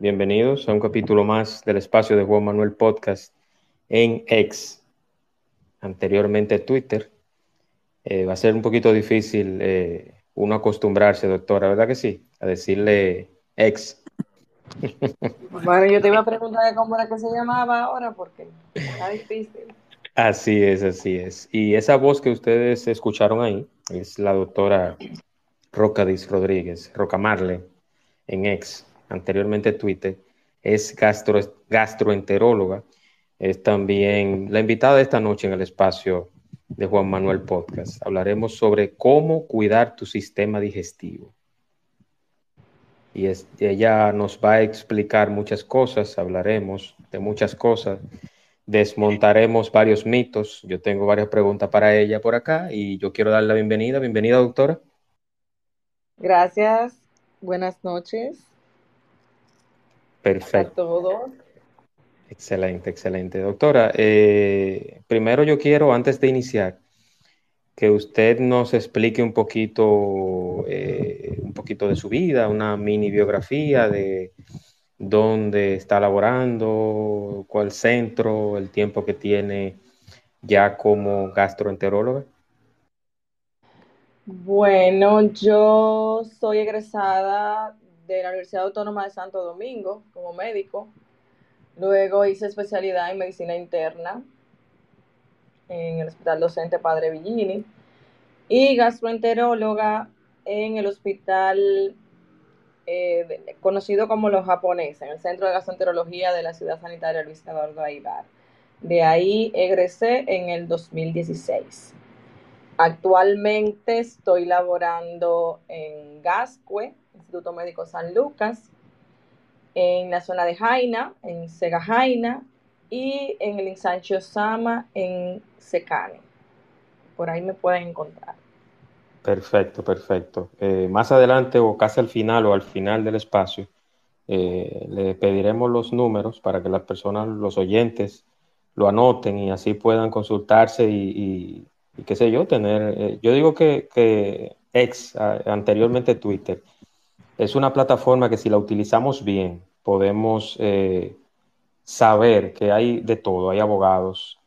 Bienvenidos a un capítulo más del espacio de Juan Manuel Podcast en X, anteriormente Twitter. Eh, va a ser un poquito difícil eh, uno acostumbrarse, doctora, ¿verdad que sí? A decirle X. Bueno, yo te iba a preguntar cómo era que se llamaba ahora porque está difícil. Así es, así es. Y esa voz que ustedes escucharon ahí es la doctora Rocadis Rodríguez, Rocamarle, en X anteriormente Twitter, es gastro, gastroenteróloga. Es también la invitada esta noche en el espacio de Juan Manuel Podcast. Hablaremos sobre cómo cuidar tu sistema digestivo. Y ella nos va a explicar muchas cosas, hablaremos de muchas cosas, desmontaremos varios mitos. Yo tengo varias preguntas para ella por acá y yo quiero darle la bienvenida. Bienvenida, doctora. Gracias. Buenas noches. Perfecto. Todo. Excelente, excelente. Doctora, eh, primero yo quiero, antes de iniciar, que usted nos explique un poquito, eh, un poquito de su vida, una mini biografía de dónde está laborando, cuál centro, el tiempo que tiene ya como gastroenteróloga. Bueno, yo soy egresada de la Universidad Autónoma de Santo Domingo como médico. Luego hice especialidad en medicina interna en el Hospital Docente Padre Villini y gastroenteróloga en el hospital eh, conocido como los japoneses, en el Centro de Gastroenterología de la Ciudad Sanitaria Luis Eduardo Aibar. De ahí egresé en el 2016. Actualmente estoy laborando en Gascue, Instituto Médico San Lucas, en la zona de Jaina, en Sega Jaina, y en el Insancho Sama, en Secane. Por ahí me pueden encontrar. Perfecto, perfecto. Eh, más adelante o casi al final o al final del espacio, eh, le pediremos los números para que las personas, los oyentes, lo anoten y así puedan consultarse y, qué sé yo, tener, eh, yo digo que, que ex, anteriormente Twitter, es una plataforma que si la utilizamos bien, podemos eh, saber que hay de todo, hay abogados,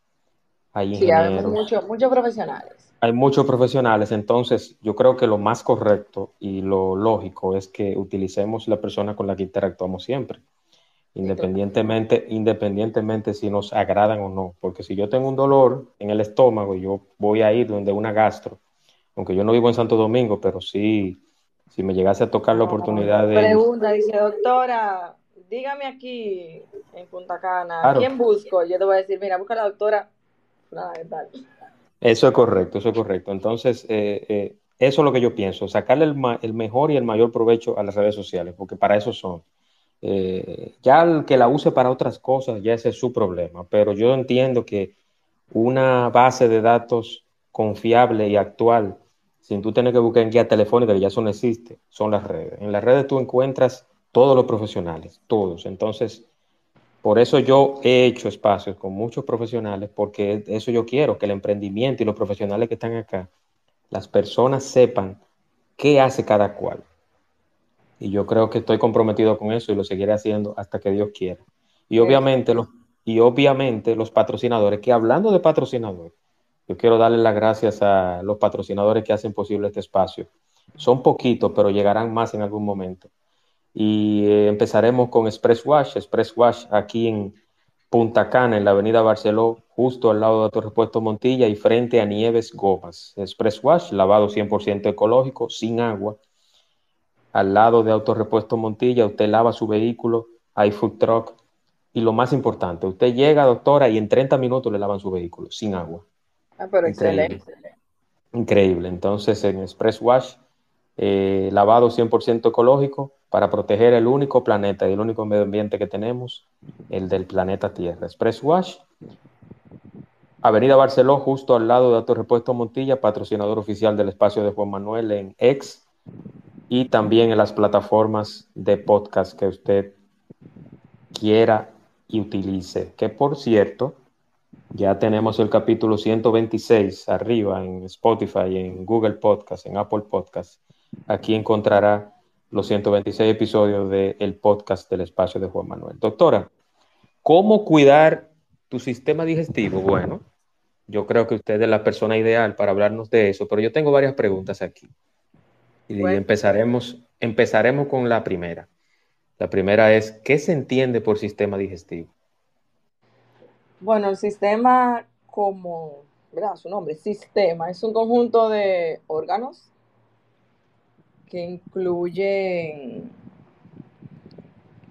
hay ingenieros. Sí, hay muchos profesionales. Hay muchos profesionales, entonces yo creo que lo más correcto y lo lógico es que utilicemos la persona con la que interactuamos siempre, independientemente, independientemente si nos agradan o no, porque si yo tengo un dolor en el estómago, yo voy a ir donde una gastro, aunque yo no vivo en Santo Domingo, pero sí si me llegase a tocar la oportunidad de... Pregunta, dice, doctora, dígame aquí en Punta Cana, ¿quién busco? Yo te voy a decir, mira, busca a la doctora. Eso es correcto, eso es correcto. Entonces, eh, eh, eso es lo que yo pienso, sacarle el, mejor y el mayor provecho a las redes sociales, porque para eso son. Eh, ya el que la use para otras cosas, ya ese es su problema, pero yo entiendo que una base de datos confiable y actual sin tú tener que buscar en guía telefónica, que ya eso no existe, son las redes. En las redes tú encuentras todos los profesionales, todos. Entonces, por eso yo he hecho espacios con muchos profesionales, porque eso yo quiero, que el emprendimiento y los profesionales que están acá, las personas sepan qué hace cada cual. Y yo creo que estoy comprometido con eso y lo seguiré haciendo hasta que Dios quiera. Y obviamente los, y obviamente los patrocinadores, que hablando de patrocinadores, yo quiero darle las gracias a los patrocinadores que hacen posible este espacio. Son poquitos, pero llegarán más en algún momento. Y eh, empezaremos con Express Wash. Express Wash aquí en Punta Cana, en la avenida Barceló, justo al lado de Autorepuesto Montilla y frente a Nieves Gomas. Express Wash, lavado 100% ecológico, sin agua. Al lado de Autorepuesto Montilla, usted lava su vehículo, hay food truck. Y lo más importante, usted llega, doctora, y en 30 minutos le lavan su vehículo, sin agua. Ah, pero excelente. Increíble. Entonces, en Express Wash, eh, lavado 100% ecológico, para proteger el único planeta y el único medio ambiente que tenemos, el del planeta Tierra. Express Wash, Avenida Barceló, justo al lado de Autorepuesto Montilla, patrocinador oficial del espacio de Juan Manuel en X y también en las plataformas de podcast que usted quiera y utilice. Que por cierto, ya tenemos el capítulo 126 arriba en Spotify, en Google Podcast, en Apple Podcast. Aquí encontrará los 126 episodios del podcast del espacio de Juan Manuel. Doctora, ¿cómo cuidar tu sistema digestivo? Bueno, yo creo que usted es la persona ideal para hablarnos de eso, pero yo tengo varias preguntas aquí. Y empezaremos, empezaremos con la primera. La primera es, ¿qué se entiende por sistema digestivo? Bueno, el sistema como, ¿verdad? Su nombre, sistema, es un conjunto de órganos que incluyen,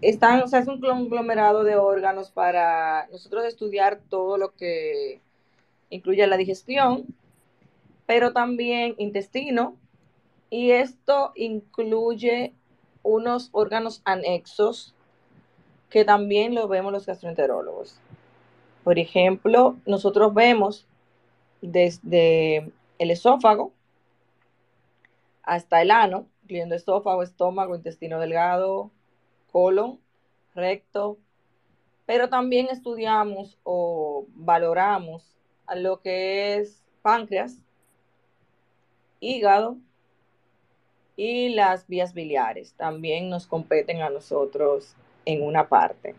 están, o sea, es un conglomerado de órganos para nosotros estudiar todo lo que incluye la digestión, pero también intestino, y esto incluye unos órganos anexos que también lo vemos los gastroenterólogos. Por ejemplo, nosotros vemos desde el esófago, hasta el ano, incluyendo esófago, estómago, intestino delgado, colon, recto, pero también estudiamos o valoramos a lo que es páncreas, hígado y las vías biliares. También nos competen a nosotros en una parte.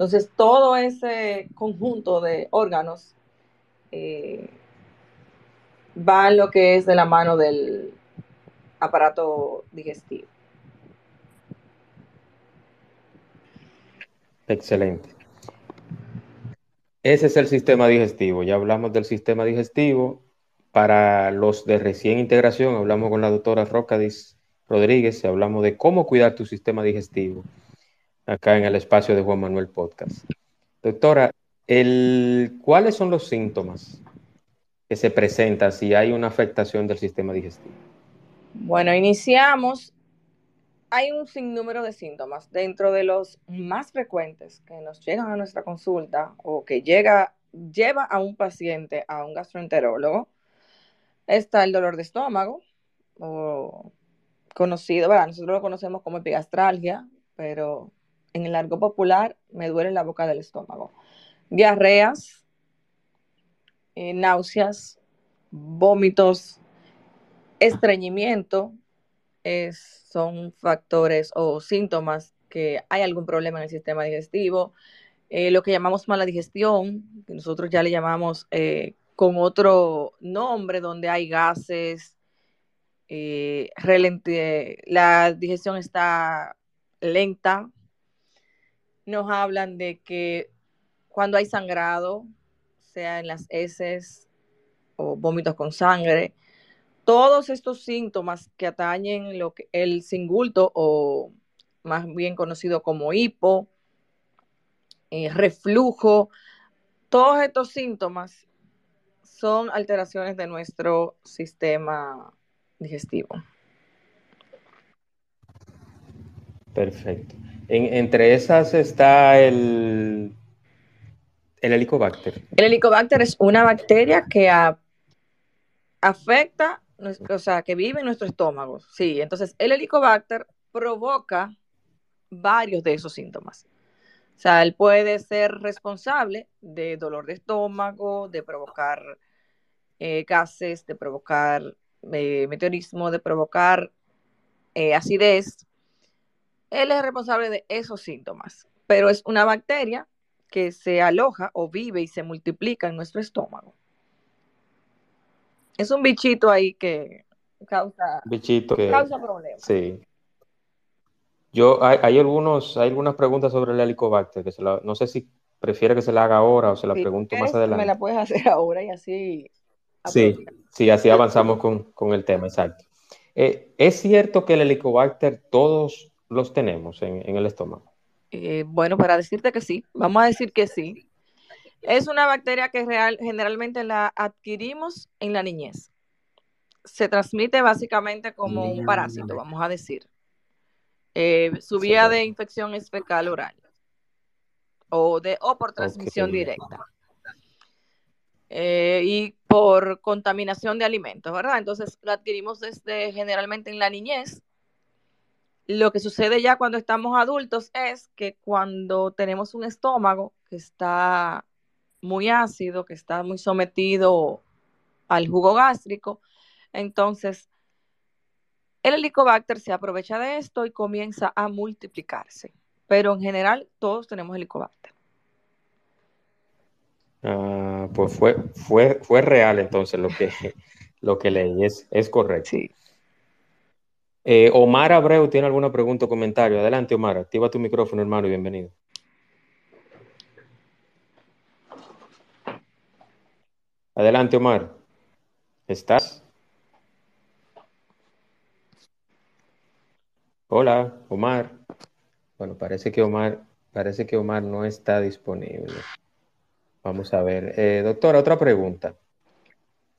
Entonces, todo ese conjunto de órganos eh, va en lo que es de la mano del aparato digestivo. Excelente. Ese es el sistema digestivo. Ya hablamos del sistema digestivo. Para los de recién integración, hablamos con la doctora Rocadis Rodríguez y hablamos de cómo cuidar tu sistema digestivo acá en el espacio de Juan Manuel Podcast. Doctora, ¿cuáles son los síntomas que se presentan si hay una afectación del sistema digestivo? Bueno, iniciamos. Hay un sinnúmero de síntomas. Dentro de los más frecuentes que nos llegan a nuestra consulta o que llega, lleva a un paciente a un gastroenterólogo, está el dolor de estómago, o conocido, nosotros lo conocemos como epigastralgia, pero en el largo popular me duele la boca del estómago. Diarreas, eh, náuseas, vómitos, estreñimiento son factores o síntomas que hay algún problema en el sistema digestivo. Eh, lo que llamamos mala digestión, que nosotros ya le llamamos eh, con otro nombre, donde hay gases, eh, la digestión está lenta. Nos hablan de que cuando hay sangrado, sea en las heces o vómitos con sangre, todos estos síntomas que atañen lo que, el singulto o más bien conocido como hipo, eh, reflujo, todos estos síntomas son alteraciones de nuestro sistema digestivo. Perfecto. Entre esas está el, el helicobacter. El helicobacter es una bacteria que afecta o sea, que vive en nuestro estómago. Sí, entonces el helicobacter provoca varios de esos síntomas. O sea, él puede ser responsable de dolor de estómago, de provocar eh, gases, de provocar eh, meteorismo, de provocar eh, acidez. Él es responsable de esos síntomas, pero es una bacteria que se aloja o vive y se multiplica en nuestro estómago es un bichito ahí que causa, bichito causa problemas. Sí. Yo, hay, algunos, hay algunas preguntas sobre el helicobacter, que no sé si prefiere que se la haga ahora o se la pregunto más adelante. Me la puedes hacer ahora y así. Sí, sí, así avanzamos con, el tema, exacto. Eh, ¿Es cierto que el helicobacter todos los tenemos en, el estómago? Eh, bueno, para decirte que sí, vamos a decir que sí. Es una bacteria que real, generalmente la adquirimos en la niñez. Se transmite básicamente como un parásito, vamos a decir. Eh, su vía de infección es fecal oral o, de, o por transmisión directa. Eh, y por contaminación de alimentos, ¿verdad? Entonces lo adquirimos desde generalmente en la niñez. Lo que sucede ya cuando estamos adultos es que cuando tenemos un estómago que está muy ácido, que está muy sometido al jugo gástrico, entonces el helicobacter se aprovecha de esto y comienza a multiplicarse. Pero en general todos tenemos helicobacter. Ah, pues fue, fue, fue real entonces lo que, lo que leí, es, es correcto. Eh, Omar Abreu tiene alguna pregunta o comentario. Adelante, Omar, activa tu micrófono, hermano, y bienvenido. Adelante, Omar. ¿Estás? Hola, Omar. Bueno, parece que Omar, parece que Omar no está disponible. Vamos a ver. Eh, doctora, otra pregunta.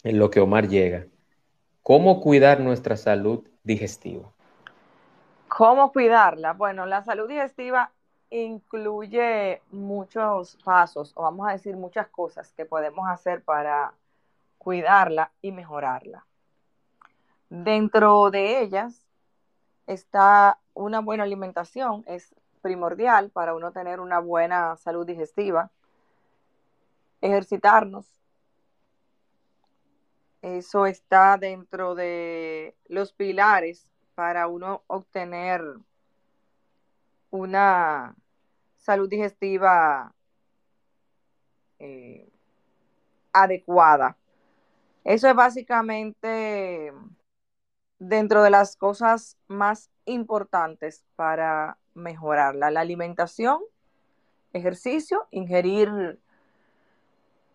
En lo que Omar llega. ¿Cómo cuidar nuestra salud digestiva? ¿Cómo cuidarla? Bueno, la salud digestiva incluye muchos pasos, o vamos a decir muchas cosas que podemos hacer para cuidarla y mejorarla. Dentro de ellas está una buena alimentación, es primordial para uno tener una buena salud digestiva ejercitarnos. Eso está dentro de los pilares para uno obtener una salud digestiva eh, adecuada. Eso es básicamente dentro de las cosas más importantes para mejorarla. La alimentación, ejercicio, ingerir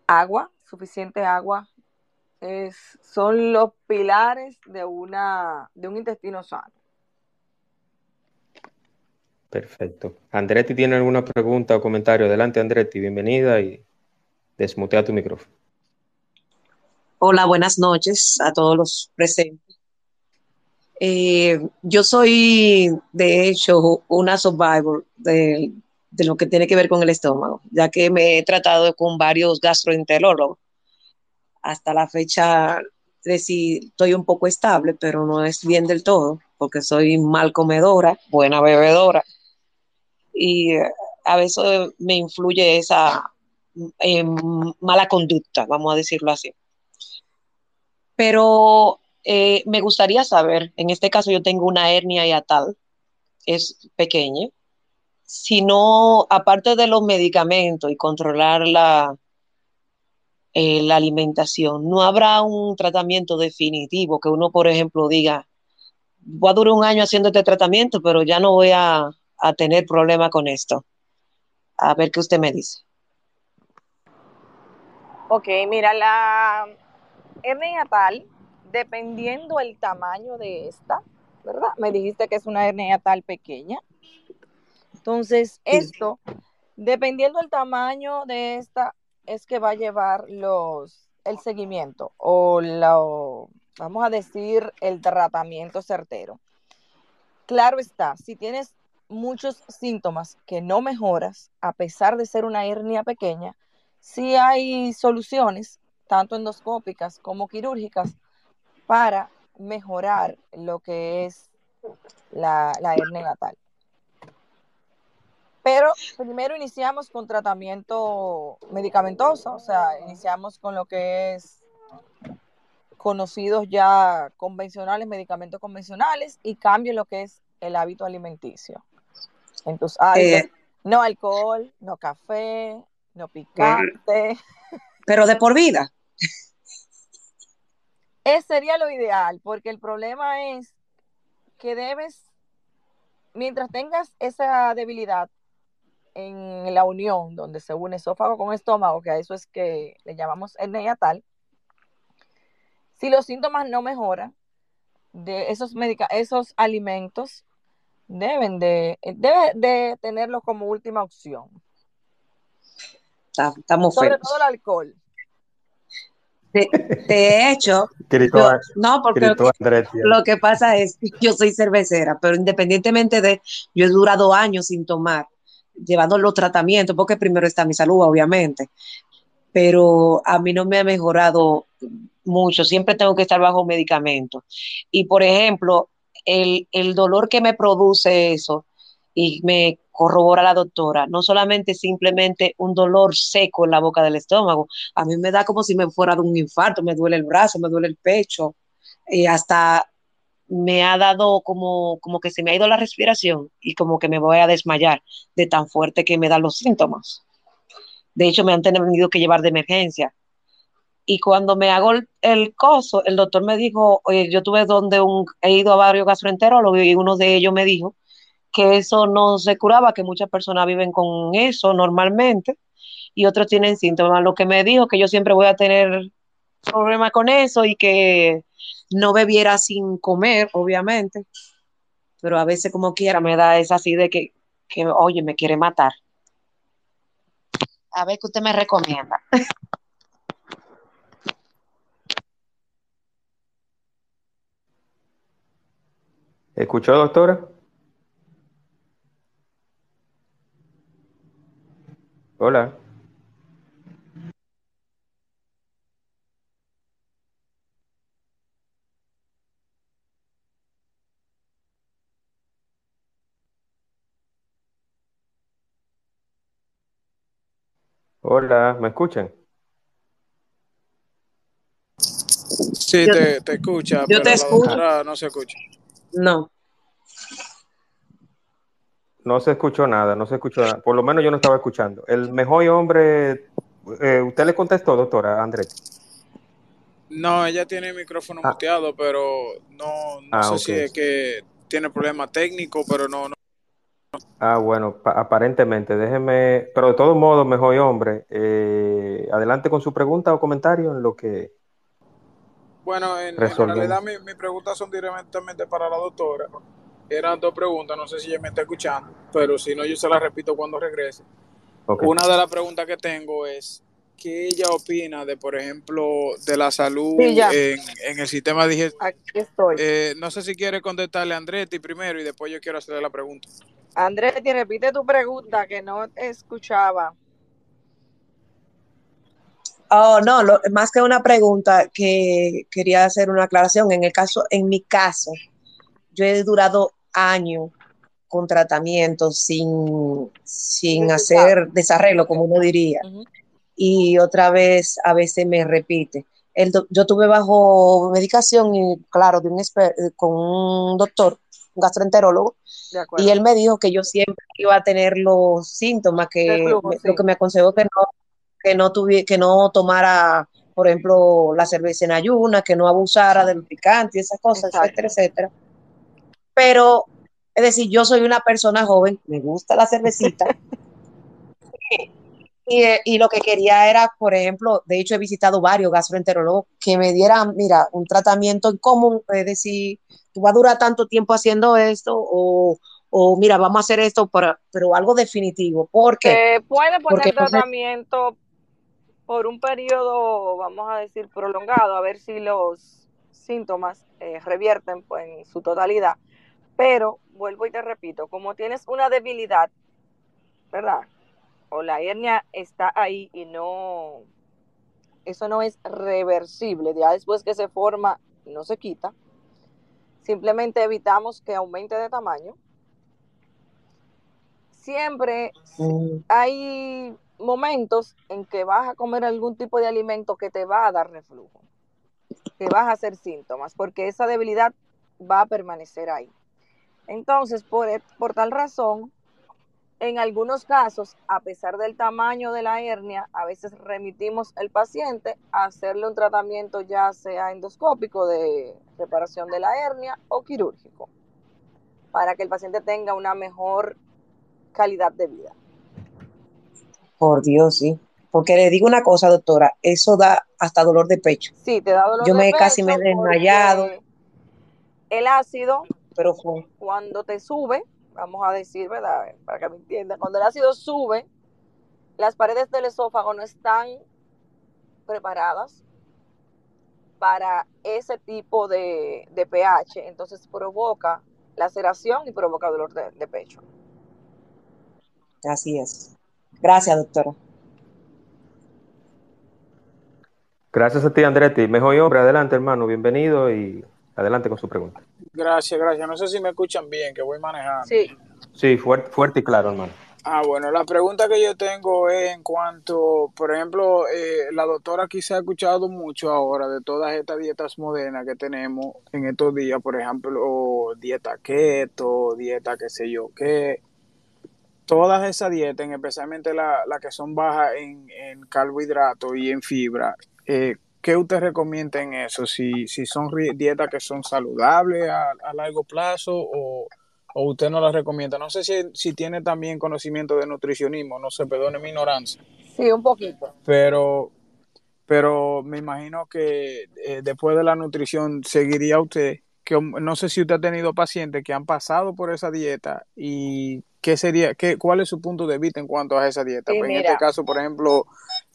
agua, suficiente agua, es, son los pilares de, una, de un intestino sano. Perfecto. Andretti tiene alguna pregunta o comentario. Adelante, Andretti, bienvenida y desmutea tu micrófono. Hola, buenas noches a todos los presentes. Eh, yo soy, de hecho, una survivor de, de lo que tiene que ver con el estómago, ya que me he tratado con varios gastroenterólogos. Hasta la fecha estoy un poco estable, pero no es bien del todo, porque soy mal comedora, buena bebedora, y eh, a veces me influye esa eh, mala conducta, vamos a decirlo así. Pero eh, me gustaría saber, en este caso yo tengo una hernia hiatal, es pequeña, sino aparte de los medicamentos y controlar la, eh, la alimentación, no habrá un tratamiento definitivo que uno, por ejemplo, diga, voy a durar un año haciendo este tratamiento, pero ya no voy a, a tener problema con esto. A ver qué usted me dice. Ok, mira, la hernia tal, dependiendo el tamaño de esta, ¿verdad? Me dijiste que es una hernia tal pequeña. Entonces, esto, dependiendo del tamaño de esta, es que va a llevar los, el seguimiento o lo, vamos a decir, el tratamiento certero. Claro está, si tienes muchos síntomas que no mejoras, a pesar de ser una hernia pequeña, sí hay soluciones, tanto endoscópicas como quirúrgicas, para mejorar lo que es la, la hernia natal. Pero primero iniciamos con tratamiento medicamentoso, o sea, iniciamos con lo que es conocidos ya convencionales, medicamentos convencionales, y cambio lo que es el hábito alimenticio. Entonces, eh, no alcohol, no café, no picante. Pero de por vida. Ese sería lo ideal, porque el problema es que debes, mientras tengas esa debilidad, en la unión donde se une esófago con estómago, que a eso es que le llamamos hernia tal, si los síntomas no mejoran, de esos, esos alimentos deben de, debe de tenerlo como última opción. Estamos Sobre todo el alcohol. De, hecho, no, porque lo que, pasa es que yo soy cervecera, pero independientemente de, yo he durado años sin tomar, llevando los tratamientos, porque primero está mi salud, obviamente, pero a mí no me ha mejorado mucho, siempre tengo que estar bajo medicamento. Y por ejemplo, el, el dolor que me produce eso, y me corrobora la doctora, no solamente simplemente un dolor seco en la boca del estómago, a mí me da como si me fuera de un infarto, me duele el brazo, me duele el pecho, y hasta me ha dado como, como que se me ha ido la respiración y como que me voy a desmayar de tan fuerte que me dan los síntomas. De hecho, me han tenido que llevar de emergencia. Y cuando me hago el, coso, el doctor me dijo, yo tuve donde un, he ido a varios gastroenterólogos y uno de ellos me dijo que eso no se curaba, que muchas personas viven con eso normalmente y otros tienen síntomas. Lo que me dijo que yo siempre voy a tener problemas con eso y que no bebiera sin comer, obviamente, pero a veces como quiera me da esa así de que, que oye, me quiere matar. A ver qué usted me recomienda. ¿Escuchó, doctora? Hola. Hola, ¿me escuchan? Sí, te, te escucha, yo te escucho. no se escucha. No. No se escuchó nada, no se escuchó nada. Por lo menos yo no estaba escuchando. El mejor hombre, eh, ¿usted le contestó, doctora Andrés? No, ella tiene el micrófono ah. muteado, pero no, no ah, sé si es que tiene problema técnico, pero no. no. Ah, bueno, aparentemente, déjeme, pero de todos modos, mejor hombre, eh, adelante con su pregunta o comentario en lo que... Bueno, en, realidad mis mi preguntas son directamente para la doctora eran dos preguntas, no sé si ella me está escuchando, pero si no, yo se las repito cuando regrese. Una de las preguntas que tengo es, ¿qué ella opina de, por ejemplo, de la salud en, el sistema digestivo? Aquí estoy. Eh, no sé si quiere contestarle a Andretti primero y después yo quiero hacerle la pregunta. Andretti, repite tu pregunta que no escuchaba. Oh, no, más que una pregunta que quería hacer una aclaración. En el caso, en mi caso, yo he durado años con tratamiento sin, sin hacer desarreglo, como uno diría. Y otra vez a veces me repite. El yo tuve bajo medicación y claro, de un con un doctor, gastroenterólogo, y él me dijo que yo siempre iba a tener los síntomas, que lo que me aconsejó que no, que no tuviera, que no tomara, por ejemplo, la cerveza en ayuna, que no abusara del picante y esas cosas, etcétera, etcétera. Pero es decir, yo soy una persona joven, me gusta la cervecita. y, lo que quería era, por ejemplo, de hecho he visitado varios gastroenterólogos que me dieran, mira, un tratamiento en común, es decir, tú vas a durar tanto tiempo haciendo esto o, mira, vamos a hacer esto, pero algo definitivo. Porque puede poner tratamiento por un periodo, vamos a decir, prolongado, a ver si los síntomas eh, revierten pues, en su totalidad pero, vuelvo y te repito, como tienes una debilidad, ¿verdad? O la hernia está ahí y no, eso no es reversible, ya después que se forma no se quita, simplemente evitamos que aumente de tamaño. Siempre mm. hay momentos en que vas a comer algún tipo de alimento que te va a dar reflujo, que vas a hacer síntomas, porque esa debilidad va a permanecer ahí. Entonces, por, e, por tal razón, en algunos casos, a pesar del tamaño de la hernia, a veces remitimos al paciente a hacerle un tratamiento ya sea endoscópico de reparación de la hernia o quirúrgico, para que el paciente tenga una mejor calidad de vida. Por Dios, sí. Porque le digo una cosa, doctora, eso da hasta dolor de pecho. Sí, te da dolor Yo de me casi me he desmayado. El ácido pero cuando te sube, vamos a decir, ¿verdad? Para que me entiendan, cuando el ácido sube, las paredes del esófago no están preparadas para ese tipo de, pH, entonces provoca laceración y provoca dolor de, pecho. Así es. Gracias, doctora. Gracias a ti, Andretti. Mejor hombre, adelante, hermano. Bienvenido y adelante con su pregunta. Gracias, gracias. No sé si me escuchan bien, que voy manejando. Sí. Sí, fuerte, fuerte y claro, hermano. Ah, bueno, la pregunta que yo tengo es en cuanto, por ejemplo, eh, la doctora aquí se ha escuchado mucho ahora de todas estas dietas modernas que tenemos en estos días, por ejemplo, dieta keto, dieta qué sé yo qué, todas esas dietas, especialmente las la que son bajas en, en carbohidratos y en fibra, eh, ¿qué usted recomienda en eso? Si, si son dietas que son saludables a, a largo plazo o o usted no la recomienda. No sé si, si tiene también conocimiento de nutricionismo, no sé, perdone mi ignorancia. Sí, un poquito. Pero, pero me imagino que eh, después de la nutrición seguiría usted, que no sé si usted ha tenido pacientes que han pasado por esa dieta y qué sería, qué, cuál es su punto de vista en cuanto a esa dieta. Pues en este caso, por ejemplo,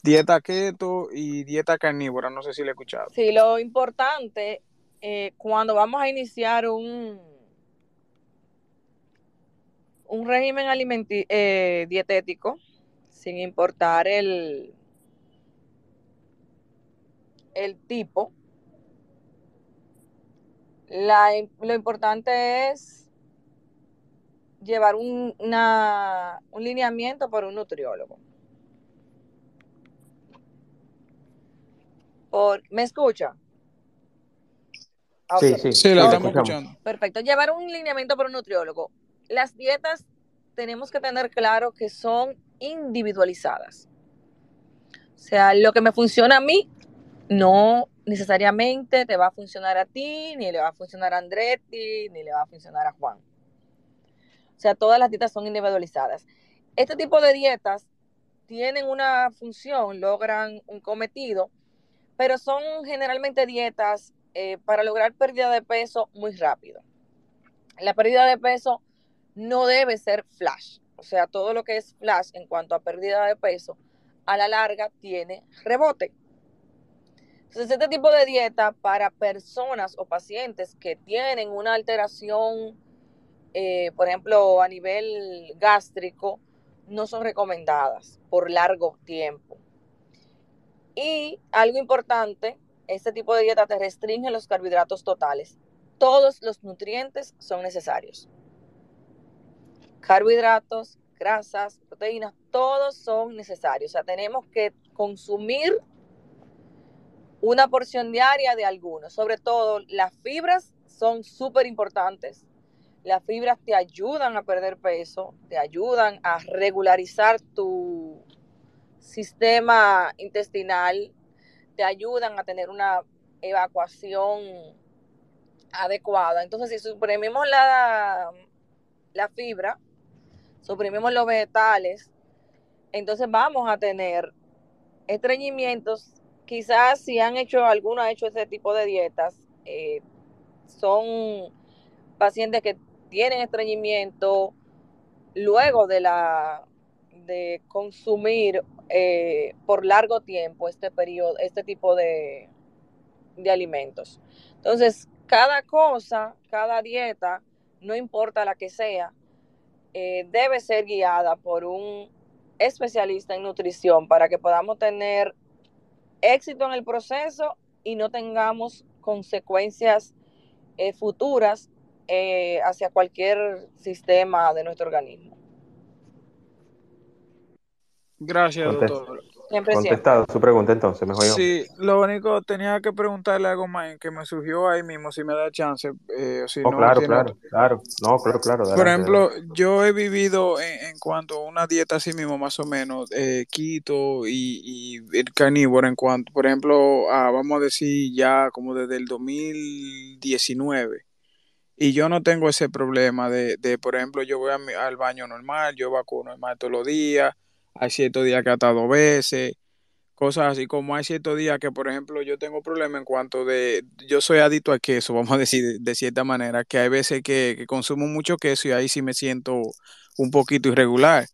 dieta keto y dieta carnívora, no sé si le he escuchado. Sí, lo importante eh, cuando vamos a iniciar un un régimen eh, dietético, sin importar el, el tipo, lo importante es llevar un, un lineamiento por un nutriólogo. Por, ¿Me escucha? Sí, sí, sí, la estamos escuchando. Perfecto. Llevar un lineamiento por un nutriólogo las dietas tenemos que tener claro que son individualizadas. O sea, lo que me funciona a mí no necesariamente te va a funcionar a ti, ni le va a funcionar a Andretti, ni le va a funcionar a Juan. O sea, todas las dietas son individualizadas. Este tipo de dietas tienen una función, logran un cometido, pero son generalmente dietas eh, para lograr pérdida de peso muy rápido. La pérdida de peso no debe ser flash. O sea, todo lo que es flash en cuanto a pérdida de peso, a la larga tiene rebote. Entonces, este tipo de dieta para personas o pacientes que tienen una alteración, eh, por ejemplo, a nivel gástrico, no son recomendadas por largo tiempo. Y algo importante, este tipo de dieta te restringe los carbohidratos totales. Todos los nutrientes son necesarios carbohidratos, grasas, proteínas, todos son necesarios. O sea, tenemos que consumir una porción diaria de algunos. Sobre todo, las fibras son súper importantes. Las fibras te ayudan a perder peso, te ayudan a regularizar tu sistema intestinal, te ayudan a tener una evacuación adecuada. Entonces, si suprimimos la, la fibra, suprimimos los vegetales, entonces vamos a tener estreñimientos. Quizás si han hecho, alguno ha hecho ese tipo de dietas, eh, son pacientes que tienen estreñimiento luego de la de consumir eh, por largo tiempo este periodo, este tipo de, de alimentos. Entonces, cada cosa, cada dieta, no importa la que sea, eh, debe ser guiada por un especialista en nutrición para que podamos tener éxito en el proceso y no tengamos consecuencias eh, futuras eh, hacia cualquier sistema de nuestro organismo. Gracias, doctor. Contestado su pregunta entonces, mejor yo. Sí, lo único, tenía que preguntarle algo más que me surgió ahí mismo, si me da chance. Eh, si oh, no, claro, claro, claro. No, claro, claro. Por ejemplo, yo he vivido en, cuanto a una dieta así mismo, más o menos, eh, quito y, y carnívoro en cuanto, por ejemplo, vamos a decir ya como desde el 2019. Y yo no tengo ese problema de, de por ejemplo, yo voy al baño normal, yo vacuno normal todos los días hay ciertos días que hasta dos veces, cosas así como hay ciertos días que, por ejemplo, yo tengo problemas en cuanto de, yo soy adicto al queso, vamos a decir de, cierta manera, que hay veces que, consumo mucho queso y ahí sí me siento un poquito irregular.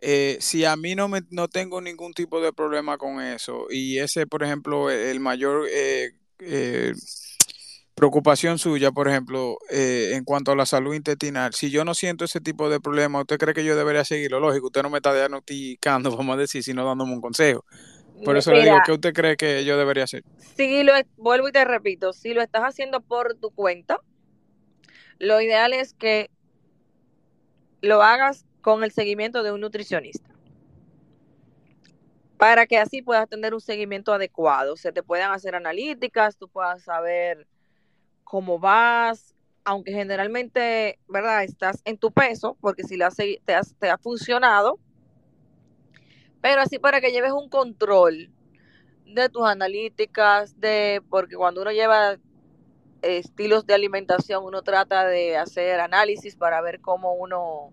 Eh, si a mí no, me, no tengo ningún tipo de problema con eso y ese, por ejemplo, el mayor eh, eh, preocupación suya, por ejemplo, eh, en cuanto a la salud intestinal, si yo no siento ese tipo de problema, ¿usted cree que yo debería seguirlo? Lógico, usted no me está diagnosticando, vamos a decir, sino dándome un consejo. Por eso le digo, ¿qué usted cree que yo debería hacer? Si lo, vuelvo y te repito, si lo estás haciendo por tu cuenta, lo ideal es que lo hagas con el seguimiento de un nutricionista. Para que así puedas tener un seguimiento adecuado. Se te puedan hacer analíticas, tú puedas saber cómo vas, aunque generalmente, ¿verdad? Estás en tu peso, porque si te, te ha funcionado, pero así para que lleves un control de tus analíticas, de porque cuando uno lleva estilos de alimentación, uno trata de hacer análisis para ver cómo uno,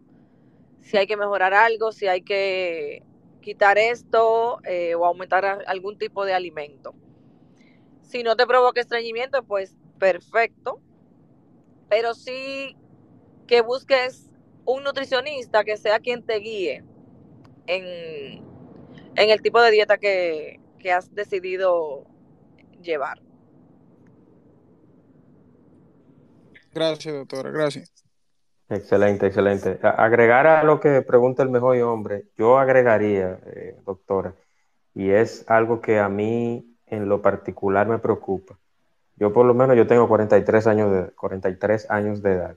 si hay que mejorar algo, si hay que quitar esto eh, o aumentar algún tipo de alimento. Si no te provoca estreñimiento, pues perfecto. Pero sí que busques un nutricionista que sea quien te guíe en, en el tipo de dieta que, has decidido llevar. Gracias, doctora, gracias. Excelente, excelente. Agregar a lo que pregunta el mejor hombre, yo agregaría, eh, doctora, y es algo que a mí en lo particular me preocupa. Yo por lo menos yo tengo 43 años de, 43 años de edad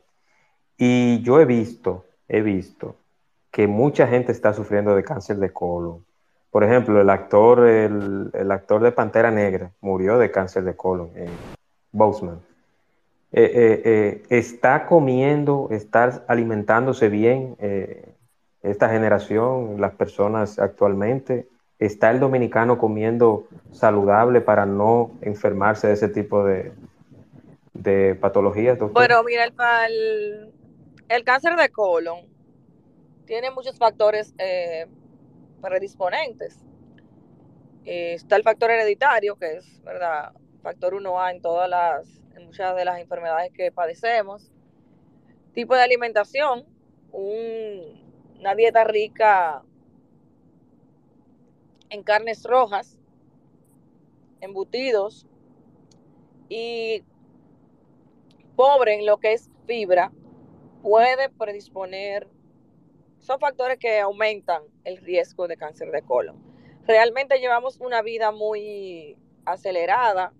y yo he visto, he visto que mucha gente está sufriendo de cáncer de colon, por ejemplo, el actor, el, actor de Pantera Negra murió de cáncer de colon, eh, Boseman. Eh, eh, eh, está comiendo, está alimentándose bien esta generación, las personas actualmente. ¿Está el dominicano comiendo saludable para no enfermarse de ese tipo de, de patologías, Bueno, mira, el, el, cáncer de colon tiene muchos factores predisponentes. Eh, está el factor hereditario, que es, ¿verdad? Factor 1A en todas las, en muchas de las enfermedades que padecemos. Tipo de alimentación, una dieta rica en carnes rojas, embutidos y pobre en lo que es fibra, puede predisponer son factores que aumentan el riesgo de cáncer de colon. Realmente llevamos una vida muy acelerada.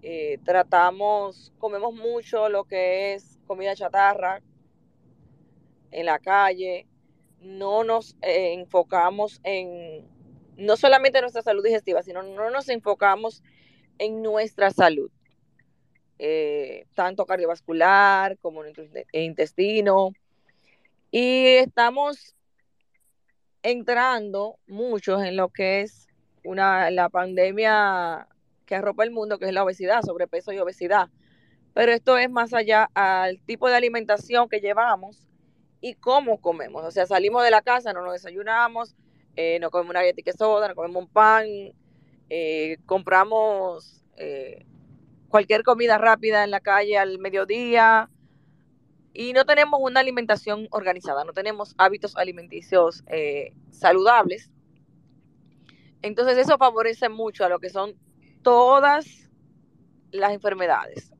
Eh, tratamos, comemos mucho lo que es comida chatarra en la calle. No nos eh, enfocamos en, no solamente en nuestra salud digestiva, sino no nos enfocamos en nuestra salud. Eh, tanto cardiovascular como en intestino, y estamos entrando muchos en lo que es una, la pandemia que arropa el mundo, que es la obesidad, sobrepeso y obesidad. Pero esto es más allá al tipo de alimentación que llevamos y cómo comemos. O sea, salimos de la casa, no nos desayunamos, eh, no comemos una galleta de soda, no comemos un pan, eh, compramos eh, cualquier comida rápida en la calle al mediodía, y no tenemos una alimentación organizada, no tenemos hábitos alimenticios eh, saludables. Entonces eso favorece mucho a lo que son todas las enfermedades,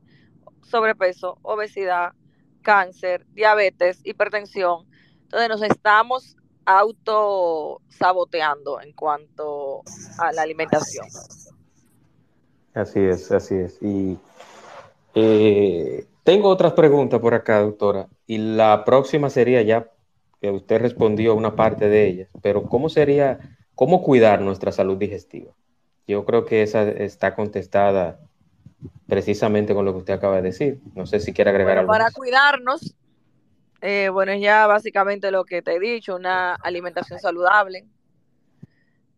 sobrepeso, obesidad, cáncer, diabetes, hipertensión. Entonces nos estamos autosaboteando en cuanto a la alimentación. Así es, así es. Y eh, tengo otras preguntas por acá, doctora, y la próxima sería ya que usted respondió una parte de ellas, pero ¿cómo sería, cómo cuidar nuestra salud digestiva? Yo creo que esa está contestada precisamente con lo que usted acaba de decir. No sé si quiere agregar algo. Para cuidarnos, eh, bueno, ya básicamente lo que te he dicho, una alimentación saludable.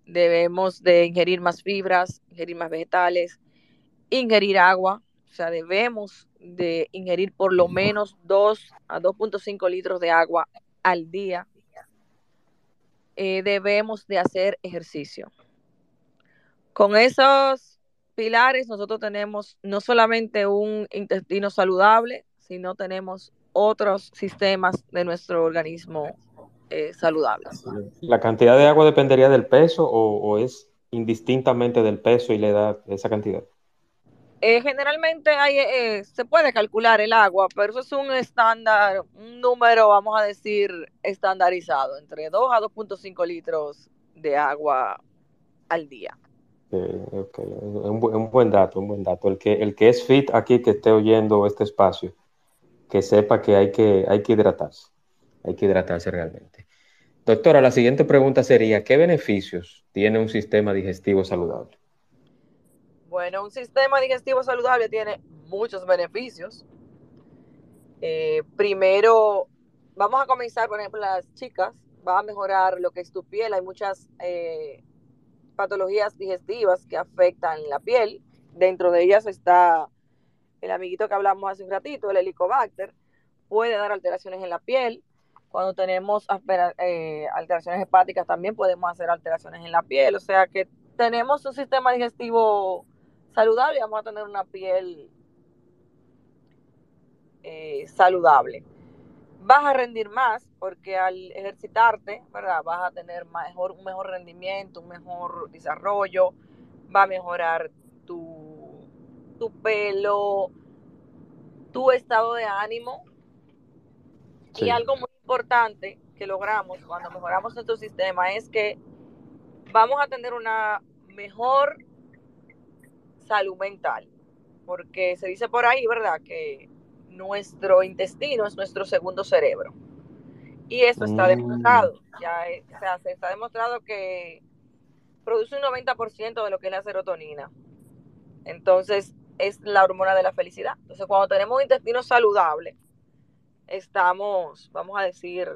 Debemos de ingerir más fibras, ingerir más vegetales, ingerir agua, o sea, debemos de ingerir por lo menos 2 a 2.5 litros de agua al día. Eh, debemos de hacer ejercicio. Con esos pilares nosotros tenemos no solamente un intestino saludable, sino tenemos otros sistemas de nuestro organismo eh, saludables. ¿La cantidad de agua dependería del peso o, o es indistintamente del peso y la edad esa cantidad? Eh, generalmente hay, eh, se puede calcular el agua, pero eso es un estándar, un número, vamos a decir, estandarizado, entre 2 a 2.5 litros de agua al día. Un, un, buen dato, un buen dato. El que, el que es fit aquí, que esté oyendo este espacio, que sepa que hay que, hay que hidratarse, hay que hidratarse realmente. Doctora, la siguiente pregunta sería, ¿qué beneficios tiene un sistema digestivo saludable? Bueno, un sistema digestivo saludable tiene muchos beneficios. Eh, primero, vamos a comenzar, por ejemplo, las chicas, va a mejorar lo que es tu piel. Hay muchas eh, patologías digestivas que afectan la piel. Dentro de ellas está el amiguito que hablamos hace un ratito, el helicobacter. Puede dar alteraciones en la piel. Cuando tenemos eh, alteraciones hepáticas también podemos hacer alteraciones en la piel. O sea que tenemos un sistema digestivo saludable y vamos a tener una piel eh, saludable. Vas a rendir más porque al ejercitarte, ¿verdad? Vas a tener un mejor rendimiento, un mejor desarrollo, va a mejorar tu, tu pelo, tu estado de ánimo. Y algo muy importante que logramos cuando mejoramos nuestro sistema es que vamos a tener una mejor salud mental, porque se dice por ahí, ¿verdad?, que nuestro intestino es nuestro segundo cerebro. Y eso está mm. demostrado, ya o sea, se está demostrado que produce un 90% de lo que es la serotonina. Entonces, es la hormona de la felicidad. Entonces, cuando tenemos un intestino saludable, estamos, vamos a decir,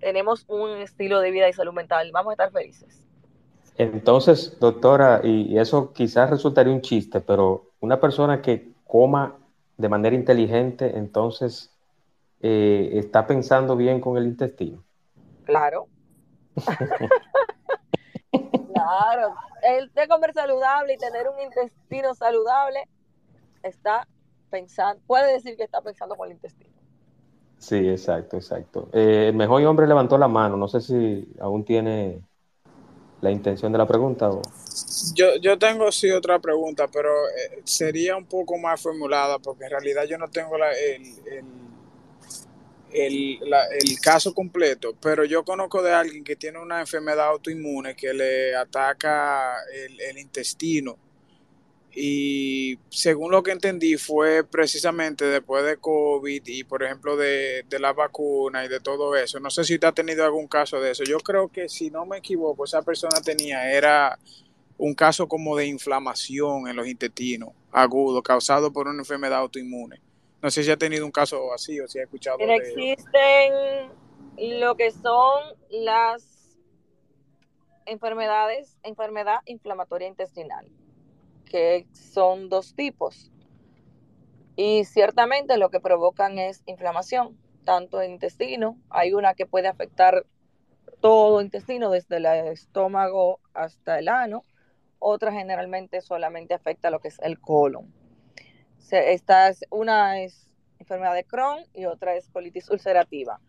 tenemos un estilo de vida y salud mental, vamos a estar felices. Entonces, doctora, y eso quizás resultaría un chiste, pero una persona que coma de manera inteligente, entonces eh, está pensando bien con el intestino. Claro. claro. El de comer saludable y tener un intestino saludable está pensando, puede decir que está pensando con el intestino. Sí, exacto, exacto. Eh, el mejor hombre levantó la mano, no sé si aún tiene la intención de la pregunta? Yo, yo tengo sí otra pregunta, pero eh, sería un poco más formulada porque en realidad yo no tengo la, el, el, el, caso completo, pero yo conozco de alguien que tiene una enfermedad autoinmune que le ataca el, el intestino y según lo que entendí fue precisamente después de COVID y por ejemplo de, la vacuna y de todo eso. No sé si usted ha tenido algún caso de eso. Yo creo que si no me equivoco, esa persona tenía, era un caso como de inflamación en los intestinos agudo causado por una enfermedad autoinmune. No sé si ha tenido un caso así o si ha escuchado. Existen lo que son las enfermedades, enfermedad inflamatoria intestinal que son dos tipos. Y ciertamente lo que provocan es inflamación, tanto en intestino, hay una que puede afectar todo el intestino, desde el estómago hasta el ano, otra generalmente solamente afecta lo que es el colon. Esta es, una es enfermedad de Crohn y otra es colitis ulcerativa.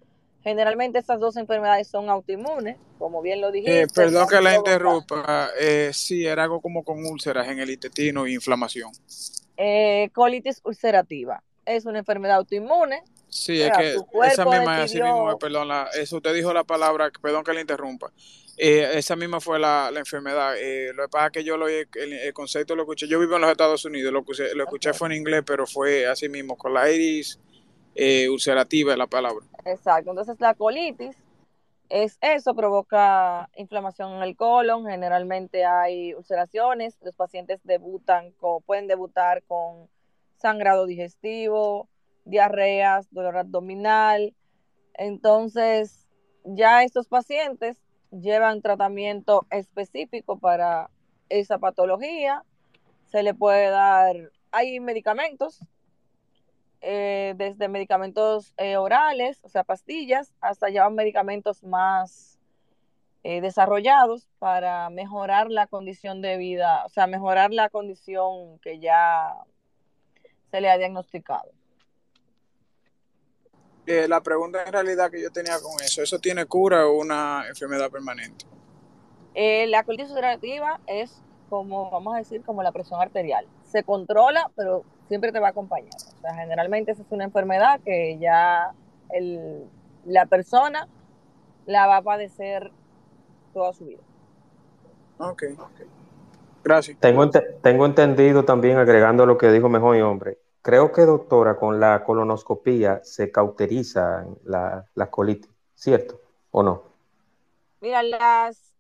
Generalmente estas dos enfermedades son autoinmunes, como bien lo dijiste. Eh, perdón que la interrumpa. Eh, sí, era algo como con úlceras en el intestino e inflamación. Eh, colitis ulcerativa. Es una enfermedad autoinmune. Sí, es que esa misma, así mismo, perdón, eso usted dijo la palabra, perdón que la interrumpa. Eh, esa misma fue la, enfermedad. lo que pasa es que yo lo, el, concepto lo escuché, yo vivo en los Estados Unidos, lo, lo escuché fue en inglés, pero fue así mismo, con la iris eh, ulcerativa es la palabra. Exacto, entonces la colitis es eso, provoca inflamación en el colon, generalmente hay ulceraciones, los pacientes debutan con, pueden debutar con sangrado digestivo, diarreas, dolor abdominal, entonces ya estos pacientes llevan tratamiento específico para esa patología, se le puede dar, hay medicamentos eh, desde medicamentos eh, orales, o sea, pastillas, hasta ya medicamentos más eh, desarrollados para mejorar la condición de vida, o sea, mejorar la condición que ya se le ha diagnosticado. La pregunta en realidad que yo tenía con eso, ¿eso tiene cura o una enfermedad permanente? la colitis ulcerativa es como, vamos a decir, como la presión arterial. Se controla, pero siempre te va a acompañar. O sea, generalmente esa es una enfermedad que ya la persona la va a padecer toda su vida. Ok, Gracias. Tengo, tengo entendido también, agregando lo que dijo Mejor y Hombre, creo que doctora, con la colonoscopía se cauteriza la, la colitis, ¿cierto? ¿O no? Mira, las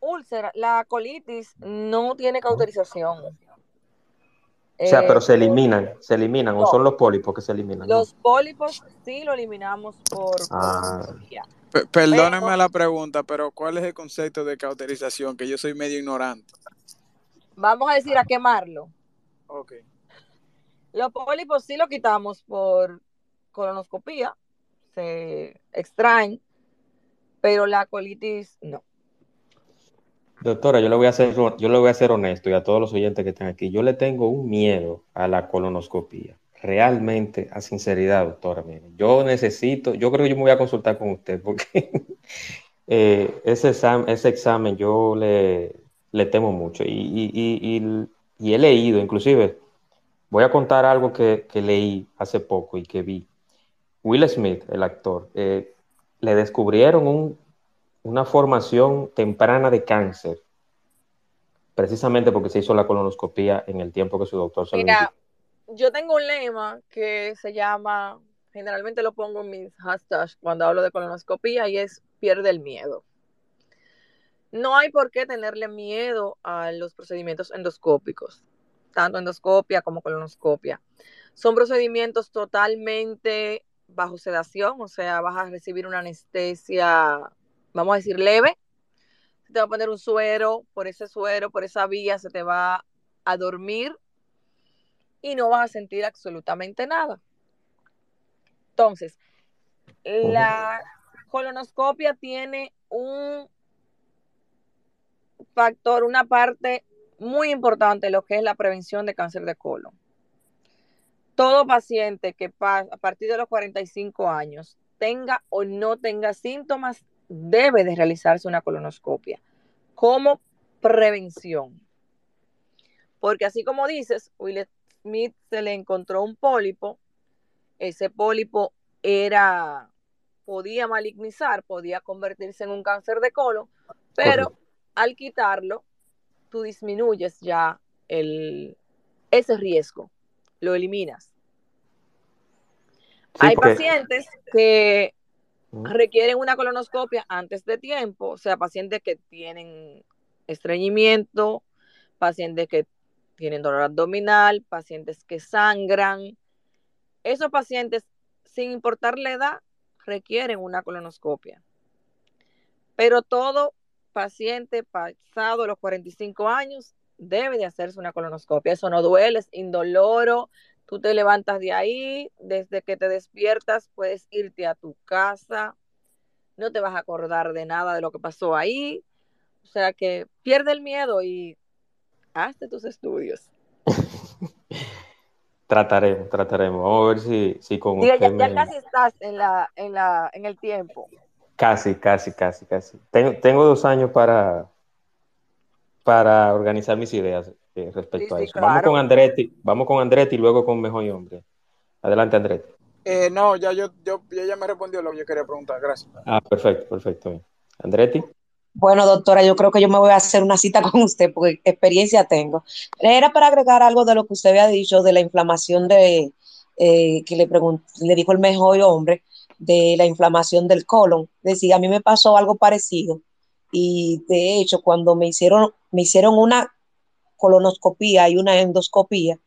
úlceras, la colitis no tiene cauterización. O sea, pero se eh, eliminan, se eliminan, o son los pólipos que se eliminan. Los pólipos sí lo eliminamos por ah. Perdónenme la pregunta, pero ¿cuál es el concepto de cauterización? Que yo soy medio ignorante. Vamos a decir a quemarlo. Ok. Los pólipos sí lo quitamos por colonoscopía, se extraen, pero la colitis no. Doctora, yo le voy a hacer, yo le voy a ser honesto y a todos los oyentes que están aquí. Yo le tengo un miedo a la colonoscopía. Realmente, a sinceridad, doctora, yo necesito, yo creo que yo me voy a consultar con usted porque eh, ese, examen, ese examen yo le, le temo mucho y, he leído, inclusive, voy a contar algo que, leí hace poco y que vi. Will Smith, el actor, eh, le descubrieron una formación temprana de cáncer, precisamente porque se hizo la colonoscopía en el tiempo que su doctor se Mira, yo tengo un lema que se llama, generalmente lo pongo en mis hashtags cuando hablo de colonoscopía y es pierde el miedo. No hay por qué tenerle miedo a los procedimientos endoscópicos, tanto endoscopia como colonoscopia. Son procedimientos totalmente bajo sedación, o sea, vas a recibir una anestesia, vamos a decir, leve. Se te va a poner un suero, por ese suero, por esa vía, se te va a dormir y no vas a sentir absolutamente nada. Entonces, la colonoscopia tiene un factor, una parte muy importante lo que es la prevención de cáncer de colon. Todo paciente que a partir de los 45 años tenga o no tenga síntomas debe de realizarse una colonoscopia como prevención. Porque así como dices, Will Smith se le encontró un pólipo, ese pólipo era, podía malignizar, podía convertirse en un cáncer de colon, pero al quitarlo, tú disminuyes ya el, ese riesgo, lo eliminas. Hay pacientes que requieren una colonoscopia antes de tiempo, o sea, pacientes que tienen estreñimiento, pacientes que tienen dolor abdominal, pacientes que sangran. Esos pacientes, sin importar la edad, requieren una colonoscopia. Pero todo paciente pasado los 45 años debe de hacerse una colonoscopia. Eso no duele, es indoloro. Tú te levantas de ahí, desde que te despiertas puedes irte a tu casa, no te vas a acordar de nada de lo que pasó ahí. O sea que pierde el miedo y hazte tus estudios. trataremos, trataremos. Vamos a ver si, si con ya, casi estás en, la, en, la, en el tiempo. Casi, casi, casi, casi. Tengo, tengo dos años para, para organizar mis ideas eh, respecto a eso. Vamos con Andretti, vamos con Andretti y luego con Mejor y Hombre. Adelante, Andretti. Eh, no, ya yo, yo, ya me respondió lo que yo quería preguntar. Gracias. Ah, perfecto, perfecto. Andretti. Bueno, doctora, yo creo que yo me voy a hacer una cita con usted porque experiencia tengo. Era para agregar algo de lo que usted había dicho de la inflamación de eh, que le, le dijo el mejor hombre de la inflamación del colon. Decía, a mí me pasó algo parecido y de hecho cuando me hicieron, me hicieron una colonoscopía y una endoscopía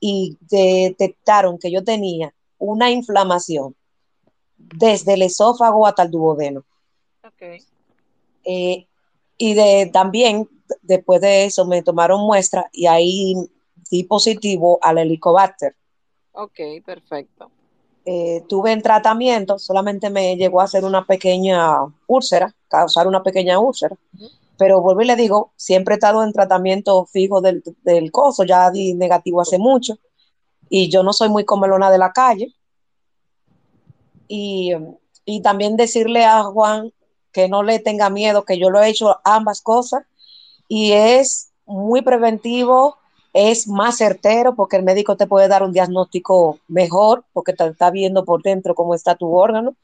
y detectaron que yo tenía una inflamación desde el esófago hasta el duodeno. Eh, y de, también después de eso me tomaron muestra y ahí di positivo al helicobacter. Ok, perfecto. Eh, tuve en tratamiento, solamente me llegó a hacer una pequeña úlcera, causar una pequeña úlcera. Pero vuelvo y le digo, siempre he estado en tratamiento fijo del, del coso, ya di negativo hace mucho. Y yo no soy muy comelona de la calle. Y, y también decirle a Juan que no le tenga miedo, que yo lo he hecho ambas cosas. Y es muy preventivo, es más certero porque el médico te puede dar un diagnóstico mejor porque te está viendo por dentro cómo está tu órgano.